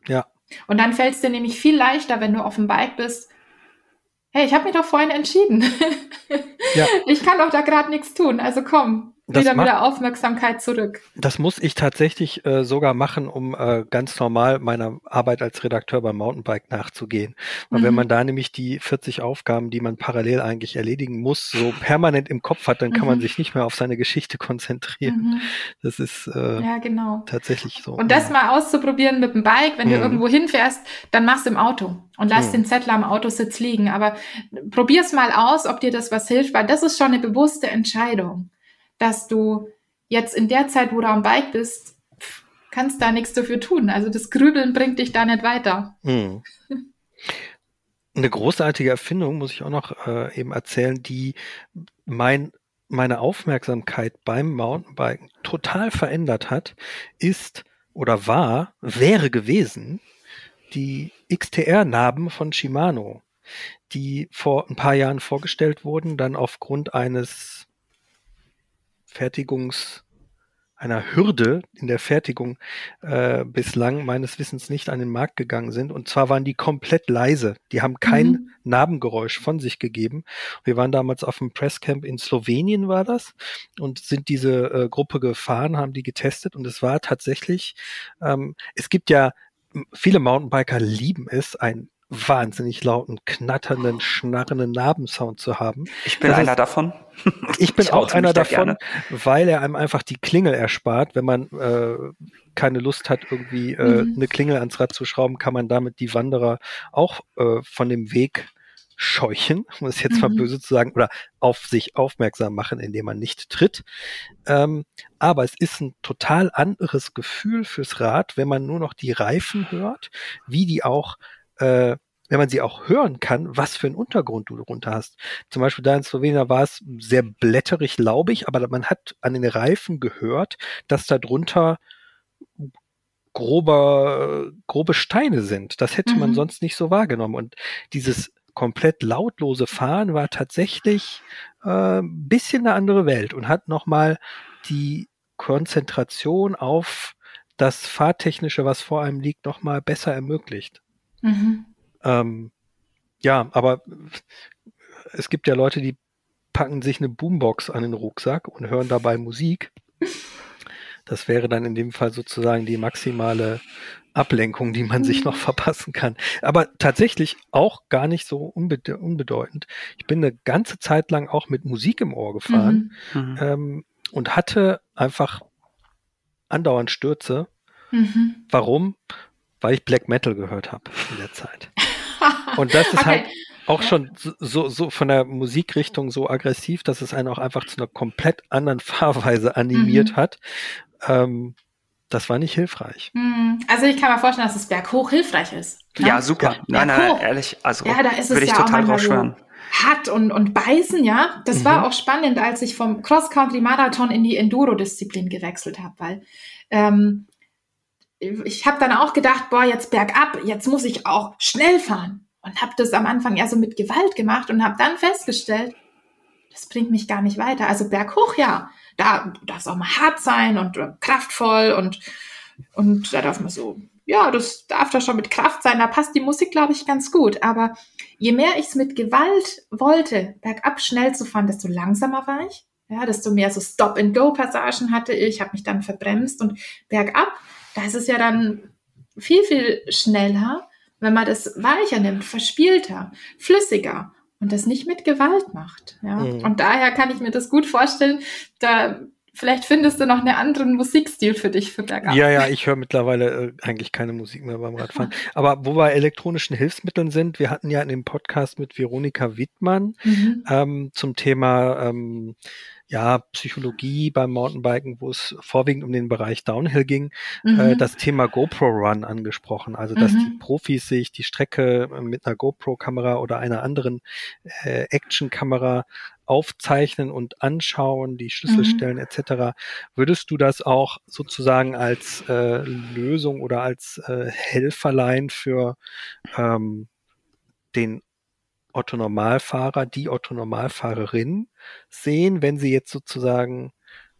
Ja. Und dann fällt es dir nämlich viel leichter, wenn du auf dem Bike bist. Hey, ich habe mich doch vorhin entschieden. Ja. Ich kann doch da gerade nichts tun. Also komm, das wieder wieder Aufmerksamkeit zurück. Das muss ich tatsächlich äh, sogar machen, um äh, ganz normal meiner Arbeit als Redakteur beim Mountainbike nachzugehen. Weil mhm. wenn man da nämlich die 40 Aufgaben, die man parallel eigentlich erledigen muss, so permanent im Kopf hat, dann kann mhm. man sich nicht mehr auf seine Geschichte konzentrieren. Mhm. Das ist äh, ja, genau. tatsächlich so. Und das mal auszuprobieren mit dem Bike, wenn du mhm. irgendwo hinfährst, dann machst du im Auto und lass mhm. den Zettel am Autositz liegen. Aber probier's mal aus, ob dir das was hilft, weil das ist schon eine bewusste Entscheidung dass du jetzt in der Zeit, wo du am Bike bist, kannst da nichts dafür tun. Also das Grübeln bringt dich da nicht weiter. Hm. Eine großartige Erfindung, muss ich auch noch äh, eben erzählen, die mein, meine Aufmerksamkeit beim Mountainbiken total verändert hat, ist oder war, wäre gewesen, die XTR-Narben von Shimano, die vor ein paar Jahren vorgestellt wurden, dann aufgrund eines Fertigungs einer Hürde in der Fertigung äh, bislang meines Wissens nicht an den Markt gegangen sind. Und zwar waren die komplett leise. Die haben kein mhm. Narbengeräusch von sich gegeben. Wir waren damals auf dem Presscamp in Slowenien, war das, und sind diese äh, Gruppe gefahren, haben die getestet und es war tatsächlich, ähm, es gibt ja viele Mountainbiker lieben es, ein wahnsinnig lauten, knatternden, schnarrenden Nabensound zu haben. Ich bin das einer ist, davon. Ich bin ich auch einer davon, gerne. weil er einem einfach die Klingel erspart. Wenn man äh, keine Lust hat, irgendwie äh, mhm. eine Klingel ans Rad zu schrauben, kann man damit die Wanderer auch äh, von dem Weg scheuchen, um es jetzt mhm. mal böse zu sagen, oder auf sich aufmerksam machen, indem man nicht tritt. Ähm, aber es ist ein total anderes Gefühl fürs Rad, wenn man nur noch die Reifen hört, wie die auch äh, wenn man sie auch hören kann, was für einen Untergrund du darunter hast. Zum Beispiel da in Slowenien war es sehr blätterig, laubig, aber man hat an den Reifen gehört, dass da drunter grober, grobe Steine sind. Das hätte mhm. man sonst nicht so wahrgenommen. Und dieses komplett lautlose Fahren war tatsächlich äh, ein bisschen eine andere Welt und hat nochmal die Konzentration auf das Fahrtechnische, was vor einem liegt, nochmal besser ermöglicht. Mhm. Ähm, ja, aber es gibt ja Leute, die packen sich eine Boombox an den Rucksack und hören dabei Musik. Das wäre dann in dem Fall sozusagen die maximale Ablenkung, die man mhm. sich noch verpassen kann. Aber tatsächlich auch gar nicht so unbede unbedeutend. Ich bin eine ganze Zeit lang auch mit Musik im Ohr gefahren mhm. mhm. ähm, und hatte einfach andauernd Stürze. Mhm. Warum? Weil ich Black Metal gehört habe in der Zeit. Und das ist okay. halt auch schon so, so von der Musikrichtung so aggressiv, dass es einen auch einfach zu einer komplett anderen Fahrweise animiert mhm. hat. Ähm, das war nicht hilfreich. Mhm. Also ich kann mir vorstellen, dass es berghoch hilfreich ist. Ne? Ja, super. Ja, nein, nein, ehrlich, also ja, da ist würde ich ja total drauf schwören. Hat und, und beißen, ja. Das mhm. war auch spannend, als ich vom Cross-Country-Marathon in die Enduro-Disziplin gewechselt habe, weil ähm, ich habe dann auch gedacht, boah, jetzt bergab, jetzt muss ich auch schnell fahren. Und habe das am Anfang eher so mit Gewalt gemacht und habe dann festgestellt, das bringt mich gar nicht weiter. Also berghoch, ja, da darf es auch mal hart sein und äh, kraftvoll und, und da darf man so, ja, das darf da schon mit Kraft sein. Da passt die Musik, glaube ich, ganz gut. Aber je mehr ich es mit Gewalt wollte, bergab schnell zu fahren, desto langsamer war ich. Ja, desto mehr so Stop-and-Go-Passagen hatte ich, habe mich dann verbremst und bergab da ist es ja dann viel, viel schneller, wenn man das weicher nimmt, verspielter, flüssiger und das nicht mit Gewalt macht. Ja? Mhm. Und daher kann ich mir das gut vorstellen, da vielleicht findest du noch einen anderen Musikstil für dich für Bergab. Ja, ja, ich höre mittlerweile äh, eigentlich keine Musik mehr beim Radfahren. Aber wo wir elektronischen Hilfsmitteln sind, wir hatten ja in dem Podcast mit Veronika Wittmann mhm. ähm, zum Thema ähm, ja, Psychologie beim Mountainbiken, wo es vorwiegend um den Bereich Downhill ging, äh, mhm. äh, das Thema GoPro Run angesprochen. Also, dass mhm. die Profis sich die Strecke mit einer GoPro-Kamera oder einer anderen äh, Action-Kamera aufzeichnen und anschauen, die Schlüsselstellen mhm. etc. Würdest du das auch sozusagen als äh, Lösung oder als äh, Helferlein für ähm, den Otto Normalfahrer, die Otto Normalfahrerin sehen, wenn sie jetzt sozusagen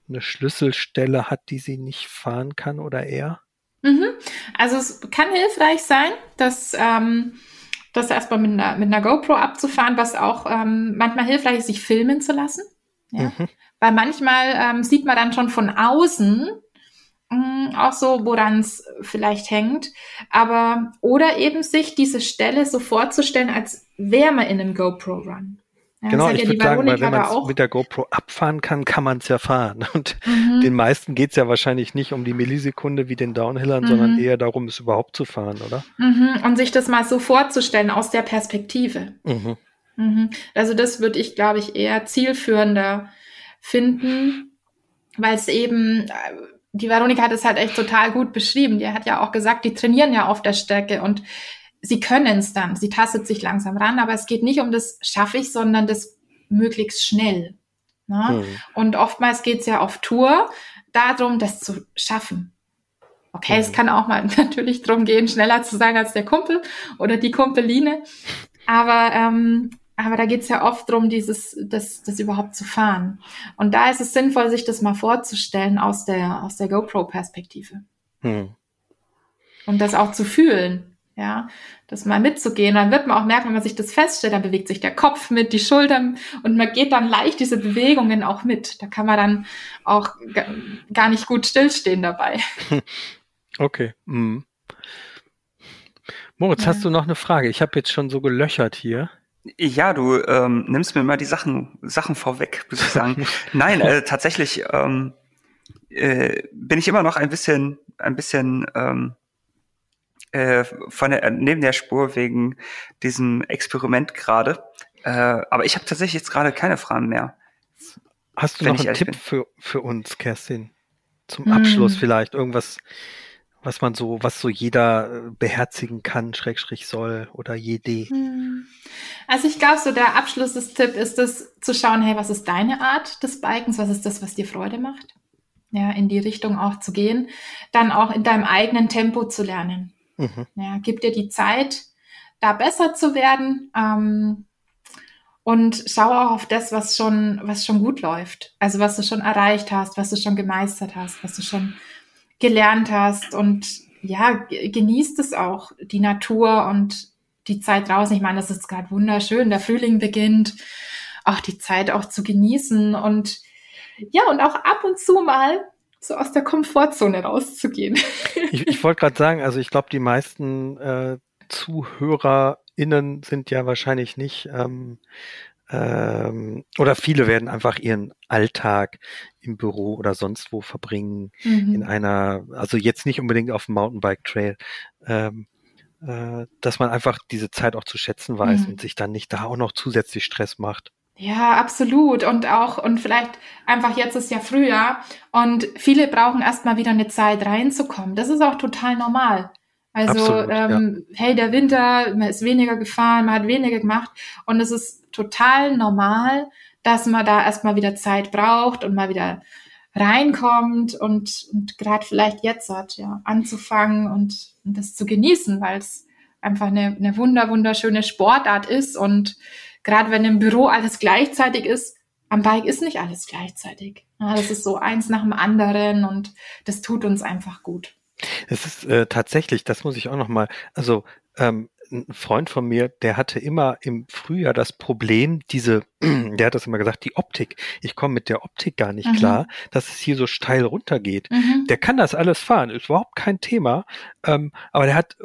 eine Schlüsselstelle hat, die sie nicht fahren kann oder er? Mhm. Also es kann hilfreich sein, dass ähm, das erstmal mit einer, mit einer GoPro abzufahren, was auch ähm, manchmal hilfreich ist, sich filmen zu lassen. Ja? Mhm. Weil manchmal ähm, sieht man dann schon von außen mh, mm, auch so, woran es vielleicht hängt. Aber oder eben sich diese Stelle so vorzustellen, als wäre man in einem GoPro-Run. Ja, genau, ich ja würde sagen, weil wenn man es mit der GoPro abfahren kann, kann man es ja fahren. Und mhm. den meisten geht es ja wahrscheinlich nicht um die Millisekunde wie den Downhillern, mhm. sondern eher darum, es überhaupt zu fahren, oder? Mhm. Und sich das mal so vorzustellen aus der Perspektive. Mhm. Mhm. Also das würde ich, glaube ich, eher zielführender finden, weil es eben, äh, die Veronika hat es halt echt total gut beschrieben. Die hat ja auch gesagt, die trainieren ja auf der Strecke und sie können es dann, sie tastet sich langsam ran, aber es geht nicht um das schaffe ich, sondern das möglichst schnell. Ne? Mhm. Und oftmals geht es ja auf Tour darum, das zu schaffen. Okay, mhm. es kann auch mal natürlich darum gehen, schneller zu sein als der Kumpel oder die Kumpeline. Aber, ähm, aber da geht es ja oft darum, dieses, das, das überhaupt zu fahren. Und da ist es sinnvoll, sich das mal vorzustellen aus der, aus der GoPro-Perspektive. Mhm. Und das auch zu fühlen ja, das mal mitzugehen. Dann wird man auch merken, wenn man sich das feststellt, dann bewegt sich der Kopf mit, die Schultern und man geht dann leicht diese Bewegungen auch mit. Da kann man dann auch gar nicht gut stillstehen dabei. Okay. Mhm. Moritz, ja. hast du noch eine Frage? Ich habe jetzt schon so gelöchert hier. Ja, du ähm, nimmst mir mal die Sachen, Sachen vorweg, muss ich sagen. Nein, äh, tatsächlich ähm, äh, bin ich immer noch ein bisschen, ein bisschen ähm, äh, von der, neben der Spur wegen diesem Experiment gerade. Äh, aber ich habe tatsächlich jetzt gerade keine Fragen mehr. Hast du noch einen Tipp für, für uns, Kerstin? Zum Abschluss mm. vielleicht irgendwas, was man so, was so jeder äh, beherzigen kann, Schrägstrich soll oder jede. Hm. Also ich glaube, so der Abschluss des Tipp ist es zu schauen, hey, was ist deine Art des Bikens? Was ist das, was dir Freude macht? Ja, in die Richtung auch zu gehen. Dann auch in deinem eigenen Tempo zu lernen. Mhm. Ja, gib dir die Zeit, da besser zu werden. Ähm, und schau auch auf das, was schon, was schon gut läuft. Also was du schon erreicht hast, was du schon gemeistert hast, was du schon gelernt hast. Und ja, genießt es auch, die Natur und die Zeit draußen. Ich meine, das ist gerade wunderschön. Der Frühling beginnt. Auch die Zeit auch zu genießen und ja, und auch ab und zu mal so aus der Komfortzone rauszugehen. Ich, ich wollte gerade sagen, also ich glaube, die meisten äh, ZuhörerInnen sind ja wahrscheinlich nicht ähm, ähm, oder viele werden einfach ihren Alltag im Büro oder sonst wo verbringen, mhm. in einer, also jetzt nicht unbedingt auf dem Mountainbike Trail, ähm, äh, dass man einfach diese Zeit auch zu schätzen weiß mhm. und sich dann nicht da auch noch zusätzlich Stress macht. Ja, absolut. Und auch, und vielleicht einfach jetzt ist ja Frühjahr und viele brauchen erstmal wieder eine Zeit reinzukommen. Das ist auch total normal. Also, Absolut, ähm, ja. hey, der Winter, man ist weniger gefahren, man hat weniger gemacht und es ist total normal, dass man da erstmal wieder Zeit braucht und mal wieder reinkommt und, und gerade vielleicht jetzt hat, ja, anzufangen und, und das zu genießen, weil es einfach eine, eine wunder, wunderschöne Sportart ist und gerade wenn im Büro alles gleichzeitig ist, am Bike ist nicht alles gleichzeitig. Ja, das ist so eins nach dem anderen und das tut uns einfach gut. Es ist äh, tatsächlich, das muss ich auch noch mal, also ähm, ein Freund von mir, der hatte immer im Frühjahr das Problem, diese, der hat das immer gesagt, die Optik. Ich komme mit der Optik gar nicht mhm. klar, dass es hier so steil runtergeht. Mhm. Der kann das alles fahren, ist überhaupt kein Thema. Ähm, aber der hat,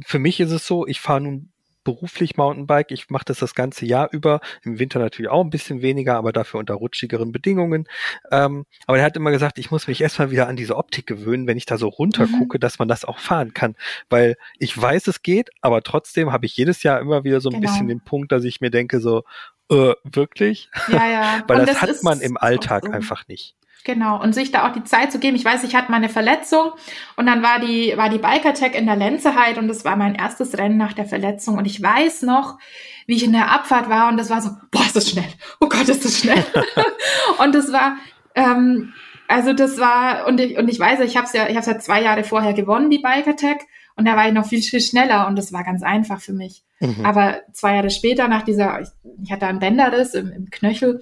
für mich ist es so, ich fahre nun beruflich Mountainbike. Ich mache das das ganze Jahr über. Im Winter natürlich auch ein bisschen weniger, aber dafür unter rutschigeren Bedingungen. Ähm, aber er hat immer gesagt, ich muss mich erstmal wieder an diese Optik gewöhnen, wenn ich da so runter mhm. gucke, dass man das auch fahren kann. Weil ich weiß, es geht, aber trotzdem habe ich jedes Jahr immer wieder so ein genau. bisschen den Punkt, dass ich mir denke, so, äh, wirklich? Ja, ja. Weil das, das, hat man im Alltag so. einfach nicht. Genau, und sich da auch die Zeit zu geben. Ich weiß, ich hatte meine Verletzung und dann war die, war die Biker Tech in der Lenzerheit und das war mein erstes Rennen nach der Verletzung. Und ich weiß noch, wie ich in der Abfahrt war und das war so, boah, ist das schnell. Oh Gott, ist das schnell. und das war, ähm, also das war, und ich, und ich weiß, ich habe es ja, ich habe ja zwei Jahre vorher gewonnen, die Biker Tech. Und da war ich noch viel, viel schneller und das war ganz einfach für mich. Mhm. Aber zwei Jahre später, nach dieser, ich, ich hatte einen Bänderriss im, im Knöchel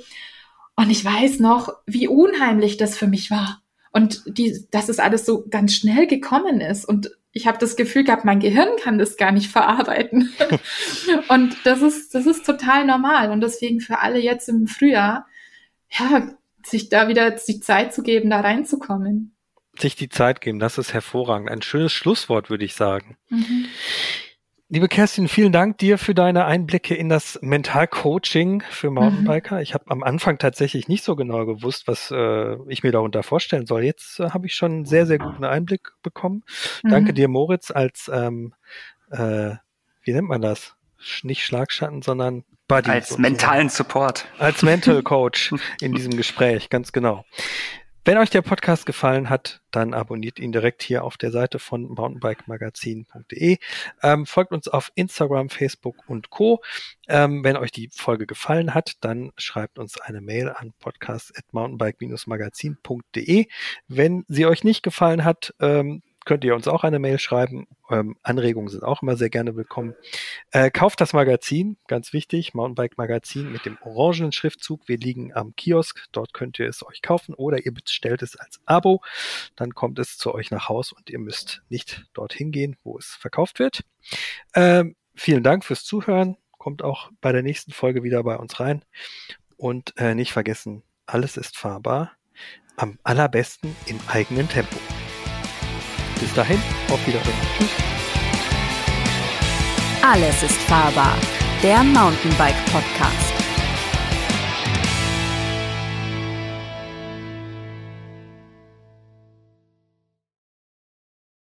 und ich weiß noch, wie unheimlich das für mich war. und die, dass es alles so ganz schnell gekommen ist und ich habe das Gefühl gehabt, mein Gehirn kann das gar nicht verarbeiten. und das ist, das ist total normal. Und deswegen für alle jetzt im Frühjahr, ja, sich da wieder die Zeit zu geben, da reinzukommen. Sich die Zeit geben, das ist hervorragend. Ein schönes Schlusswort, würde ich sagen. Mhm. Liebe Kerstin, vielen Dank dir für deine Einblicke in das Mentalcoaching für Mountainbiker. Mhm. Ich habe am Anfang tatsächlich nicht so genau gewusst, was äh, ich mir darunter vorstellen soll. Jetzt äh, habe ich schon einen sehr, sehr guten Einblick bekommen. Mhm. Danke dir, Moritz, als, ähm, äh, wie nennt man das? Nicht Schlagschatten, sondern Buddy. Als sozusagen. mentalen Support. Als Mental Coach in diesem Gespräch, ganz genau. Wenn euch der Podcast gefallen hat, dann abonniert ihn direkt hier auf der Seite von mountainbikemagazin.de. Ähm, folgt uns auf Instagram, Facebook und Co. Ähm, wenn euch die Folge gefallen hat, dann schreibt uns eine Mail an podcast.mountainbike-magazin.de. Wenn sie euch nicht gefallen hat, ähm, könnt ihr uns auch eine Mail schreiben. Ähm, Anregungen sind auch immer sehr gerne willkommen. Äh, kauft das Magazin, ganz wichtig, Mountainbike Magazin mit dem orangenen Schriftzug. Wir liegen am Kiosk, dort könnt ihr es euch kaufen oder ihr bestellt es als Abo. Dann kommt es zu euch nach Haus und ihr müsst nicht dorthin gehen, wo es verkauft wird. Ähm, vielen Dank fürs Zuhören. Kommt auch bei der nächsten Folge wieder bei uns rein. Und äh, nicht vergessen, alles ist fahrbar. Am allerbesten im eigenen Tempo. Bis dahin, auf Wiedersehen. Tschüss. Alles ist fahrbar. Der Mountainbike Podcast.